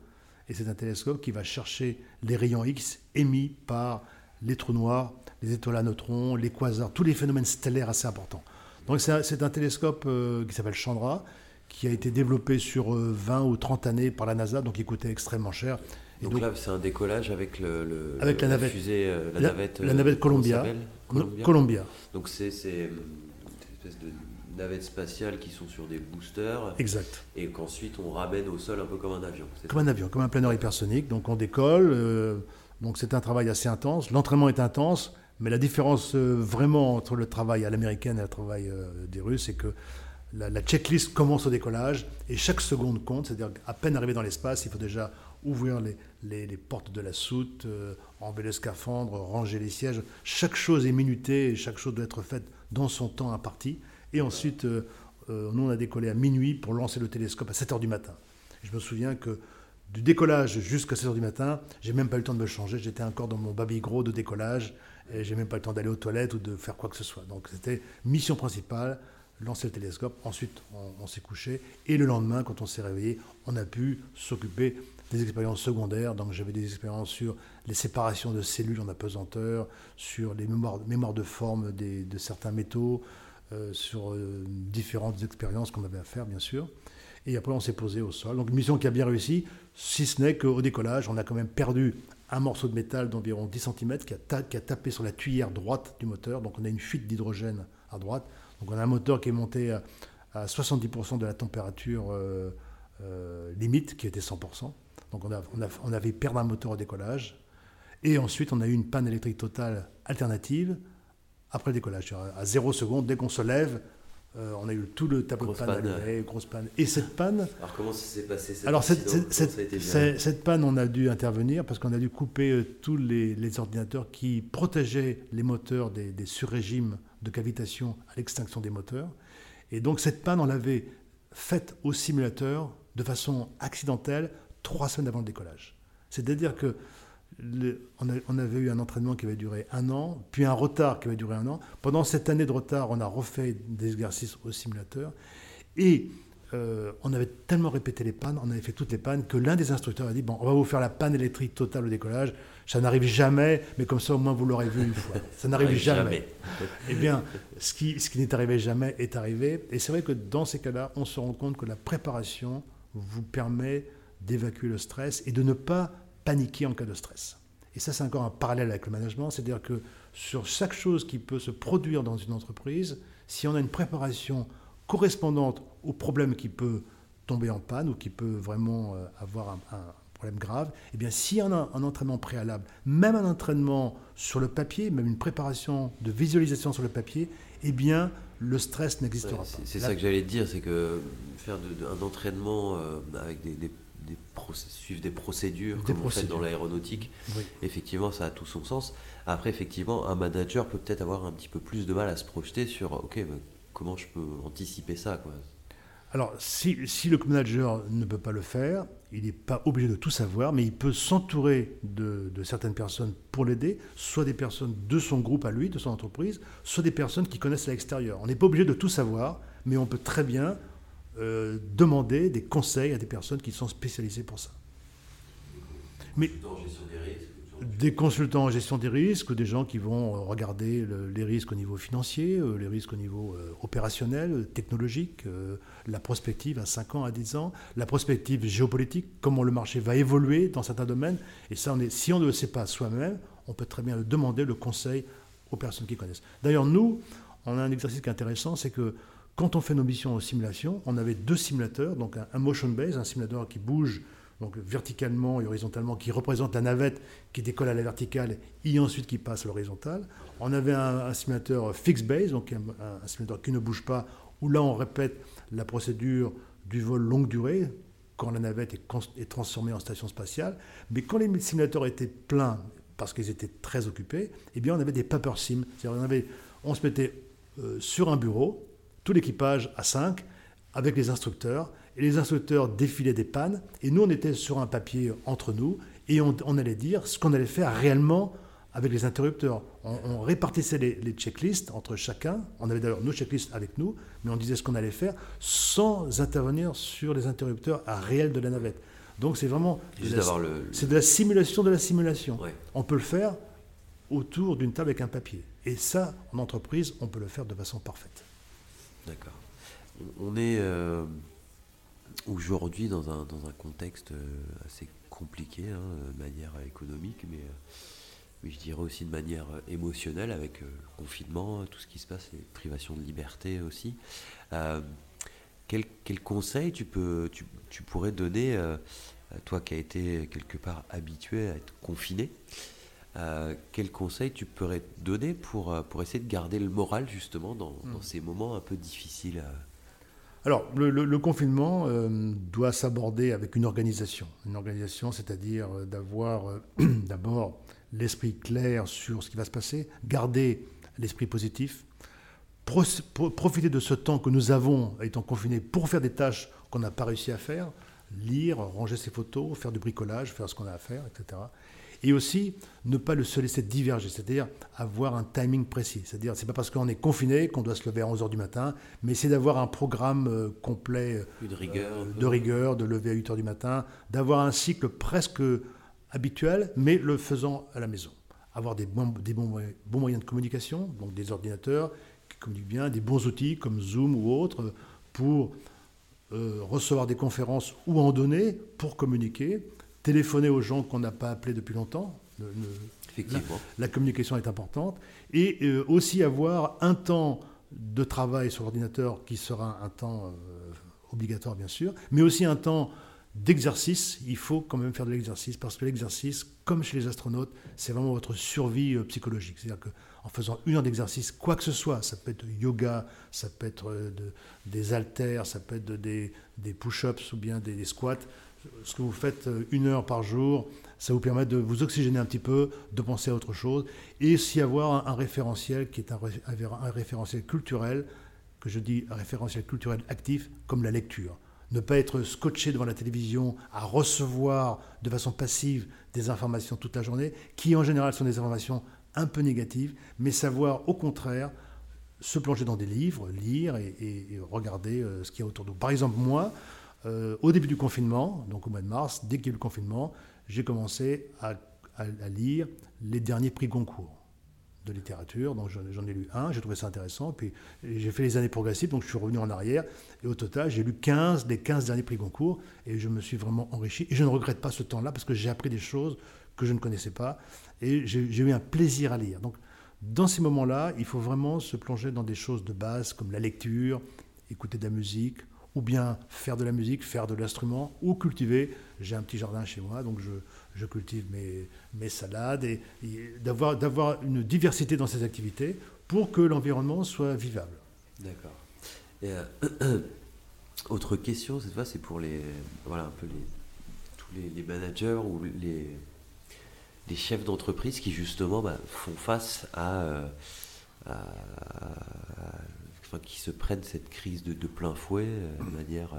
Speaker 1: et c'est un télescope qui va chercher les rayons X émis par les trous noirs, les étoiles à neutrons, les quasars, tous les phénomènes stellaires assez importants. Donc c'est un, télescope euh, qui s'appelle Chandra, qui a été développé sur 20 euh, ou 30 années par la NASA, donc il coûtait extrêmement cher.
Speaker 2: Donc, là, c'est un décollage avec, le,
Speaker 1: avec la, navette,
Speaker 2: fusée, euh, la, navette,
Speaker 1: la navette Columbia.
Speaker 2: Columbia.
Speaker 1: Columbia.
Speaker 2: Donc c'est une espèce de navettes spatiales qui sont sur des boosters.
Speaker 1: Exact.
Speaker 2: Et qu'ensuite on ramène au sol un peu comme un avion.
Speaker 1: Comme un avion, comme un planeur hypersonique. Donc on décolle. Euh, donc c'est un travail assez intense. L'entraînement est intense. Mais la différence euh, vraiment entre le travail à l'américaine et le travail euh, des Russes, c'est que la, checklist commence au décollage et chaque seconde compte. C'est-à-dire qu'à peine arrivé dans l'espace, il faut déjà ouvrir les, les, portes de la soute, enlever le scaphandre, ranger les sièges. Chaque chose est minutée et chaque chose doit être faite dans son temps imparti. Et ensuite, euh, euh, nous, on a décollé à minuit pour lancer le télescope à 7 h du matin. je me souviens que du décollage jusqu'à 7 h du matin, j'ai même pas eu le temps de me changer. J'étais encore dans mon baby gros de décollage et j'ai même pas eu le temps d'aller aux toilettes ou de faire quoi que ce soit. Donc c'était mission principale, lancer le télescope. Ensuite, on, s'est couché et le lendemain, quand on s'est réveillé, on a pu s'occuper des expériences secondaires. Donc j'avais des expériences sur les séparations de cellules en apesanteur, sur les mémoires, de forme de certains métaux, euh, sur euh, différentes expériences qu'on avait à faire, bien sûr. Et après, on s'est posé au sol. Donc, une mission qui a bien réussi, si ce n'est qu'au décollage, on a quand même perdu un morceau de métal d'environ 10 cm qui a, tapé sur la tuyère droite du moteur. Donc, on a une fuite d'hydrogène à droite. Donc, on a un moteur qui est monté à, à 70% de la température euh, limite, qui était 100%. Donc, on, a, on, a, on avait perdu un moteur au décollage. Et ensuite, on a eu une panne électrique totale alternative après le décollage. À 0 secondes, dès qu'on se lève, euh, on a eu tout le tableau
Speaker 2: Grosse
Speaker 1: de panne,
Speaker 2: panne.
Speaker 1: allumé, grosse panne. Et cette panne, [LAUGHS]
Speaker 2: Alors comment ça s'est passé cet
Speaker 1: alors cette, cette- cette- cette- cette panne, on a dû intervenir parce qu'on a dû couper euh, tous les, les ordinateurs qui protégeaient les moteurs des, des surrégimes de cavitation à l'extinction des moteurs. Et donc cette panne, on l'avait faite au simulateur de façon accidentelle trois semaines avant le décollage. C'est-à-dire que le- on, a- on avait eu un entraînement qui avait duré un an, puis un retard qui avait duré un an. Pendant cette année de retard, on a refait des exercices au simulateur. Et euh, on avait tellement répété les pannes, on avait fait toutes les pannes, que l'un des instructeurs a dit Bon, on va vous faire la panne électrique totale au décollage. Ça n'arrive jamais, mais comme ça, au moins, vous l'aurez vu une fois. Ça n'arrive
Speaker 2: Arrive
Speaker 1: jamais. Eh bien, ce qui, ce qui n'est arrivé jamais est arrivé. Et c'est vrai que dans ces cas-là, on se rend compte que la préparation vous permet d'évacuer le stress et de ne pas paniquer en cas de stress. Et ça, c'est encore un parallèle avec le management, c'est-à-dire que sur chaque chose qui peut se produire dans une entreprise, si on a une préparation correspondante au problème qui peut tomber en panne ou qui peut vraiment euh, avoir un, un problème grave, eh bien, s'il y a un, entraînement préalable, même un entraînement sur le papier, même une préparation de visualisation sur le papier, eh bien, le stress n'existera
Speaker 2: Ouais,
Speaker 1: pas.
Speaker 2: c'est ça que j'allais dire, c'est que faire de- de- un entraînement euh, avec des, des, des des procédures,
Speaker 1: Des
Speaker 2: comme faites
Speaker 1: procédures.
Speaker 2: dans l'aéronautique,
Speaker 1: Oui.
Speaker 2: effectivement, ça a tout son sens. Après, effectivement, un manager peut peut-être avoir un petit peu plus de mal à se projeter sur, ok, mais comment je peux anticiper ça, quoi.
Speaker 1: Alors, si, si le manager ne peut pas le faire, il n'est pas obligé de tout savoir, mais il peut s'entourer de, de certaines personnes pour l'aider, soit des personnes de son groupe à lui, de son entreprise, soit des personnes qui connaissent à l'extérieur. On n'est pas obligé de tout savoir, mais on peut très bien euh, demander des conseils à des personnes qui sont spécialisées pour ça. Mais
Speaker 2: des risques,
Speaker 1: des consultants en gestion des risques, ou des gens qui vont euh, regarder le- les risques au niveau financier, euh, les risques au niveau opérationnel, technologique, la prospective à 5 ans, à 10 ans, la prospective géopolitique, comment le marché va évoluer dans certains domaines. Et ça, on est, si on ne le sait pas soi-même, on peut très bien le demander, le conseil aux personnes qui connaissent. D'ailleurs, nous, on a un exercice qui est intéressant, c'est que quand on fait nos missions en simulation, on avait deux simulateurs, donc un, motion base, un simulateur qui bouge donc verticalement et horizontalement, qui représente la navette qui décolle à la verticale et ensuite qui passe à l'horizontale. On avait un, simulateur fixed base, donc un, simulateur qui ne bouge pas, où là on répète la procédure du vol longue durée, quand la navette est, transformée en station spatiale. Mais quand les simulateurs étaient pleins, parce qu'ils étaient très occupés, eh bien on avait des paper sim. C'est-à-dire on, avait, on se mettait euh, sur un bureau, tout l'équipage à 5, avec les instructeurs, et les instructeurs défilaient des pannes, et nous on était sur un papier entre nous, et on, on allait dire ce qu'on allait faire réellement avec les interrupteurs. On, on répartissait les, les checklists entre chacun, on avait d'ailleurs nos checklists avec nous, mais on disait ce qu'on allait faire sans intervenir sur les interrupteurs à réel de la navette. Donc c'est vraiment de la-
Speaker 2: le-
Speaker 1: de la simulation de la simulation.
Speaker 2: Ouais.
Speaker 1: On peut le faire autour d'une table avec un papier. Et ça, en entreprise, on peut le faire de façon parfaite.
Speaker 2: D'accord. On- est euh, aujourd'hui dans un, contexte euh, assez compliqué, hein, de manière économique, mais, euh, mais je dirais aussi de manière émotionnelle, avec le confinement, tout ce qui se passe, les privations de liberté aussi. Quel, conseil tu, pourrais donner, à toi qui as été quelque part habitué à être confiné, euh, quel conseil tu pourrais donner pour, euh, pour essayer de garder le moral justement dans, dans ces moments un peu difficiles euh?
Speaker 1: Alors, le, le- le confinement euh, doit s'aborder avec une organisation. Une organisation, c'est-à-dire d'avoir euh, [CLEARS THROAT] d'abord l'esprit clair sur ce qui va se passer, garder l'esprit positif, pro- pro- profiter de ce temps que nous avons étant confinés pour faire des tâches qu'on n'a pas réussi à faire, lire, ranger ses photos, faire du bricolage, faire ce qu'on a à faire, etc. Et aussi, ne pas le se laisser diverger, c'est-à-dire avoir un timing précis. C'est-à-dire, c'est pas parce qu'on est confiné qu'on doit se lever à 11h du matin, mais c'est d'avoir un programme euh, complet euh,
Speaker 2: rigueur.
Speaker 1: de rigueur, de lever à 8h du matin, d'avoir un cycle presque habituel, mais le faisant à la maison. Avoir des bons, des bons, moyens- bons moyens de communication, donc des ordinateurs qui communiquent bien, des bons outils comme Zoom ou autres, pour recevoir des conférences ou en donner pour communiquer, téléphoner aux gens qu'on n'a pas appelés depuis longtemps.
Speaker 2: Effectivement.
Speaker 1: La, communication est importante. Et euh, aussi avoir un temps de travail sur l'ordinateur qui sera un temps euh, obligatoire, bien sûr, mais aussi un temps d'exercice. Il faut quand même faire de l'exercice parce que l'exercice, comme chez les astronautes, c'est vraiment votre survie euh, psychologique. C'est-à-dire qu'en faisant une heure d'exercice, quoi que ce soit, ça peut être yoga, ça peut être des haltères, ça peut être des, push-ups ou bien des squats, ce que vous faites euh, une heure par jour, ça vous permet de vous oxygéner un petit peu, de penser à autre chose, et aussi avoir un, référentiel qui est un, référentiel culturel, que je dis un référentiel culturel actif, comme la lecture. Ne pas être scotché devant la télévision à recevoir de façon passive des informations toute la journée, qui en général sont des informations un peu négatives, mais savoir au contraire se plonger dans des livres, lire et, regarder euh, ce qu'il y a autour de nous. Par exemple, moi, euh, au début du confinement, donc au mois de mars, dès qu'il y a eu le confinement, j'ai commencé à, lire les derniers prix Goncourt de littérature. Donc j'en ai lu un, j'ai trouvé ça intéressant. Puis j'ai fait les années progressives, donc je suis revenu en arrière. Et au total, j'ai lu 15 des 15 derniers prix Goncourt. Et je me suis vraiment enrichi. Et je ne regrette pas ce temps-là parce que j'ai appris des choses que je ne connaissais pas. Et j'ai eu un plaisir à lire. Donc dans ces moments-là, il faut vraiment se plonger dans des choses de base comme la lecture, écouter de la musique, ou bien faire de la musique, faire de l'instrument, ou cultiver. J'ai un petit jardin chez moi, donc je, je cultive mes, mes, salades, et, d'avoir une diversité dans ces activités pour que l'environnement soit vivable.
Speaker 2: D'accord. Euh, [CLEARS THROAT] autre question, cette fois, c'est pour les, voilà, un peu les, tous les, managers ou les, les chefs d'entreprise qui, justement, bah, font face à, euh, à qui se prennent cette crise de, plein fouet euh, de manière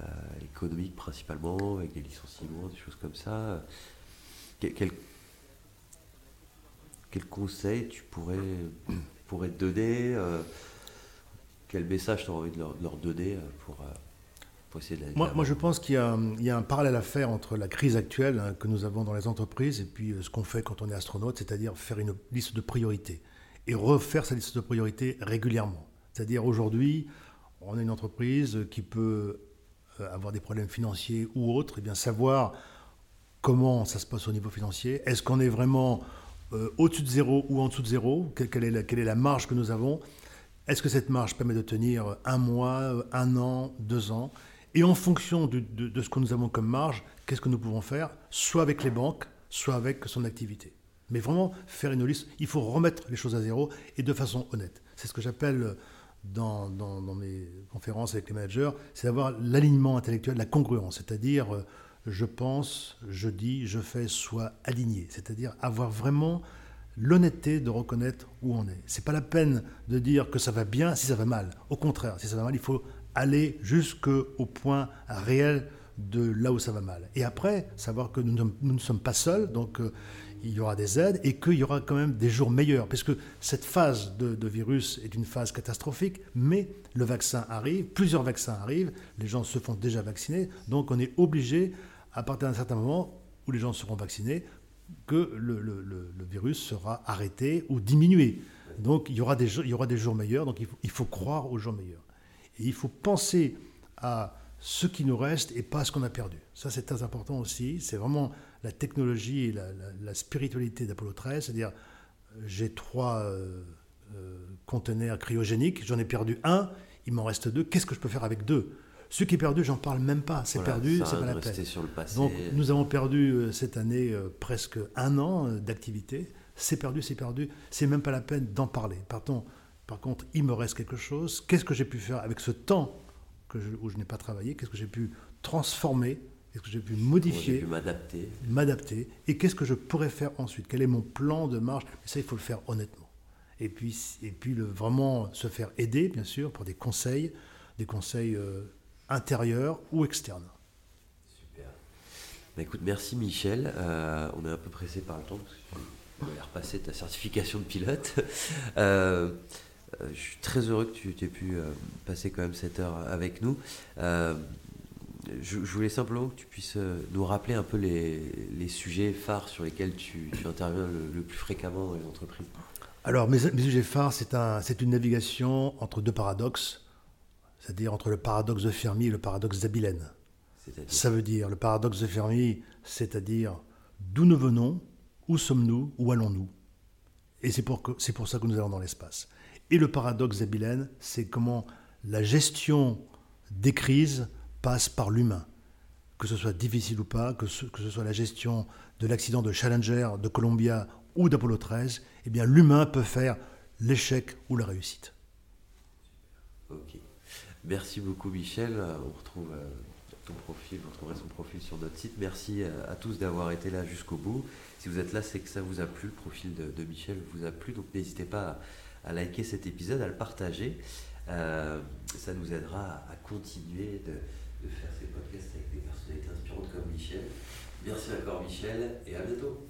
Speaker 2: euh, économique principalement, avec des licenciements, des choses comme ça. Quel, quel conseil tu pourrais, [COUGHS] pourrais te donner euh, Quel message tu aurais envie de leur, donner pour, essayer de la
Speaker 1: moi, moi, je pense qu'il y, y, a un parallèle à faire entre la crise actuelle hein, que nous avons dans les entreprises et puis ce qu'on fait quand on est astronaute, c'est-à-dire faire une liste de priorités et refaire sa liste de priorités régulièrement. C'est-à-dire aujourd'hui, on a une entreprise qui peut euh, avoir des problèmes financiers ou autres, et bien savoir comment ça se passe au niveau financier. Est-ce qu'on est vraiment euh, au-dessus de zéro ou en dessous de zéro? Quelle, est la, quelle, est la, marge que nous avons? Est-ce que cette marge permet de tenir un mois, un an, deux ans? Et en fonction de, de ce que nous avons comme marge, qu'est-ce que nous pouvons faire? Soit avec les banques, soit avec son activité. Mais vraiment faire une liste, il faut remettre les choses à zéro et de façon honnête. C'est ce que j'appelle dans, mes conférences avec les managers, c'est d'avoir l'alignement intellectuel, la congruence, c'est-à-dire euh, je pense, je dis, je fais, soit aligné, c'est-à-dire avoir vraiment l'honnêteté de reconnaître où on est. C'est pas la peine de dire que ça va bien si ça va mal. Au contraire, si ça va mal, il faut aller jusqu'au point réel de là où ça va mal. Et après, savoir que nous, ne sommes pas seuls, donc euh, il y aura des aides et qu'il y aura quand même des jours meilleurs. Parce que cette phase de, virus est une phase catastrophique, mais le vaccin arrive, plusieurs vaccins arrivent, les gens se font déjà vacciner, donc on est obligé, à partir d'un certain moment où les gens seront vaccinés, que le, virus sera arrêté ou diminué. Donc il y aura des, il y aura des jours meilleurs, donc il faut, il faut croire aux jours meilleurs. Et il faut penser à ce qui nous reste et pas ce qu'on a perdu. Ça, c'est très important aussi. C'est vraiment la technologie et la, spiritualité d'Apollo 13, c'est-à-dire euh, j'ai trois euh, euh, conteneurs cryogéniques, j'en ai perdu un, il m'en reste deux, qu'est-ce que je peux faire avec deux? Ce qui est perdu, j'en parle même pas. C'est perdu, c'est pas la peine.
Speaker 2: Sur le passé.
Speaker 1: Donc, nous avons perdu cette année presque un an d'activité. C'est perdu, c'est perdu. C'est même pas la peine d'en parler. Pardon. Par contre, il me reste quelque chose. Qu'est-ce que j'ai pu faire avec ce temps que où je n'ai pas travaillé Qu'est-ce que j'ai pu transformer est-ce que j'ai pu modifier
Speaker 2: m'adapter
Speaker 1: M'adapter. Et qu'est-ce que je pourrais faire ensuite? Quel est mon plan de marche? Ça, il faut le faire honnêtement. Et puis, et puis le, vraiment se faire aider, bien sûr, pour des conseils, des conseils euh, intérieurs ou externes.
Speaker 2: Super. Bah, écoute, merci Michel. Euh, on est un peu pressé par le temps parce que tu vas repasser ta certification de pilote. Euh, je suis très heureux que tu aies pu passer quand même cette heure avec nous je, voulais simplement que tu puisses euh, nous rappeler un peu les, sujets phares sur lesquels tu, interviens le, plus fréquemment dans les entreprises.
Speaker 1: Alors, mes, sujets phares, c'est un, une navigation entre deux paradoxes. c'est-à-dire entre le paradoxe de Fermi et le paradoxe d'Abilène. Ça veut dire, le paradoxe de Fermi, c'est-à-dire d'où nous venons, où sommes-nous, où allons-nous Et c'est pour, pour ça que nous allons dans l'espace. Et le paradoxe d'Abilène, c'est comment la gestion des crises passe par l'humain. Que ce soit difficile ou pas, que ce, soit la gestion de l'accident de Challenger, de Columbia ou d'Apollo 13, eh bien l'humain peut faire l'échec ou la réussite.
Speaker 2: Ok. Merci beaucoup Michel. On retrouve euh, ton profil, vous retrouverez son profil sur notre site. Merci euh, à tous d'avoir été là jusqu'au bout. Si vous êtes là, c'est que ça vous a plu, le profil de, Michel vous a plu. Donc n'hésitez pas à, liker cet épisode, à le partager. Euh, ça nous aidera à continuer de, de faire ces podcasts avec des personnalités inspirantes comme Michel. Merci encore Michel et à bientôt.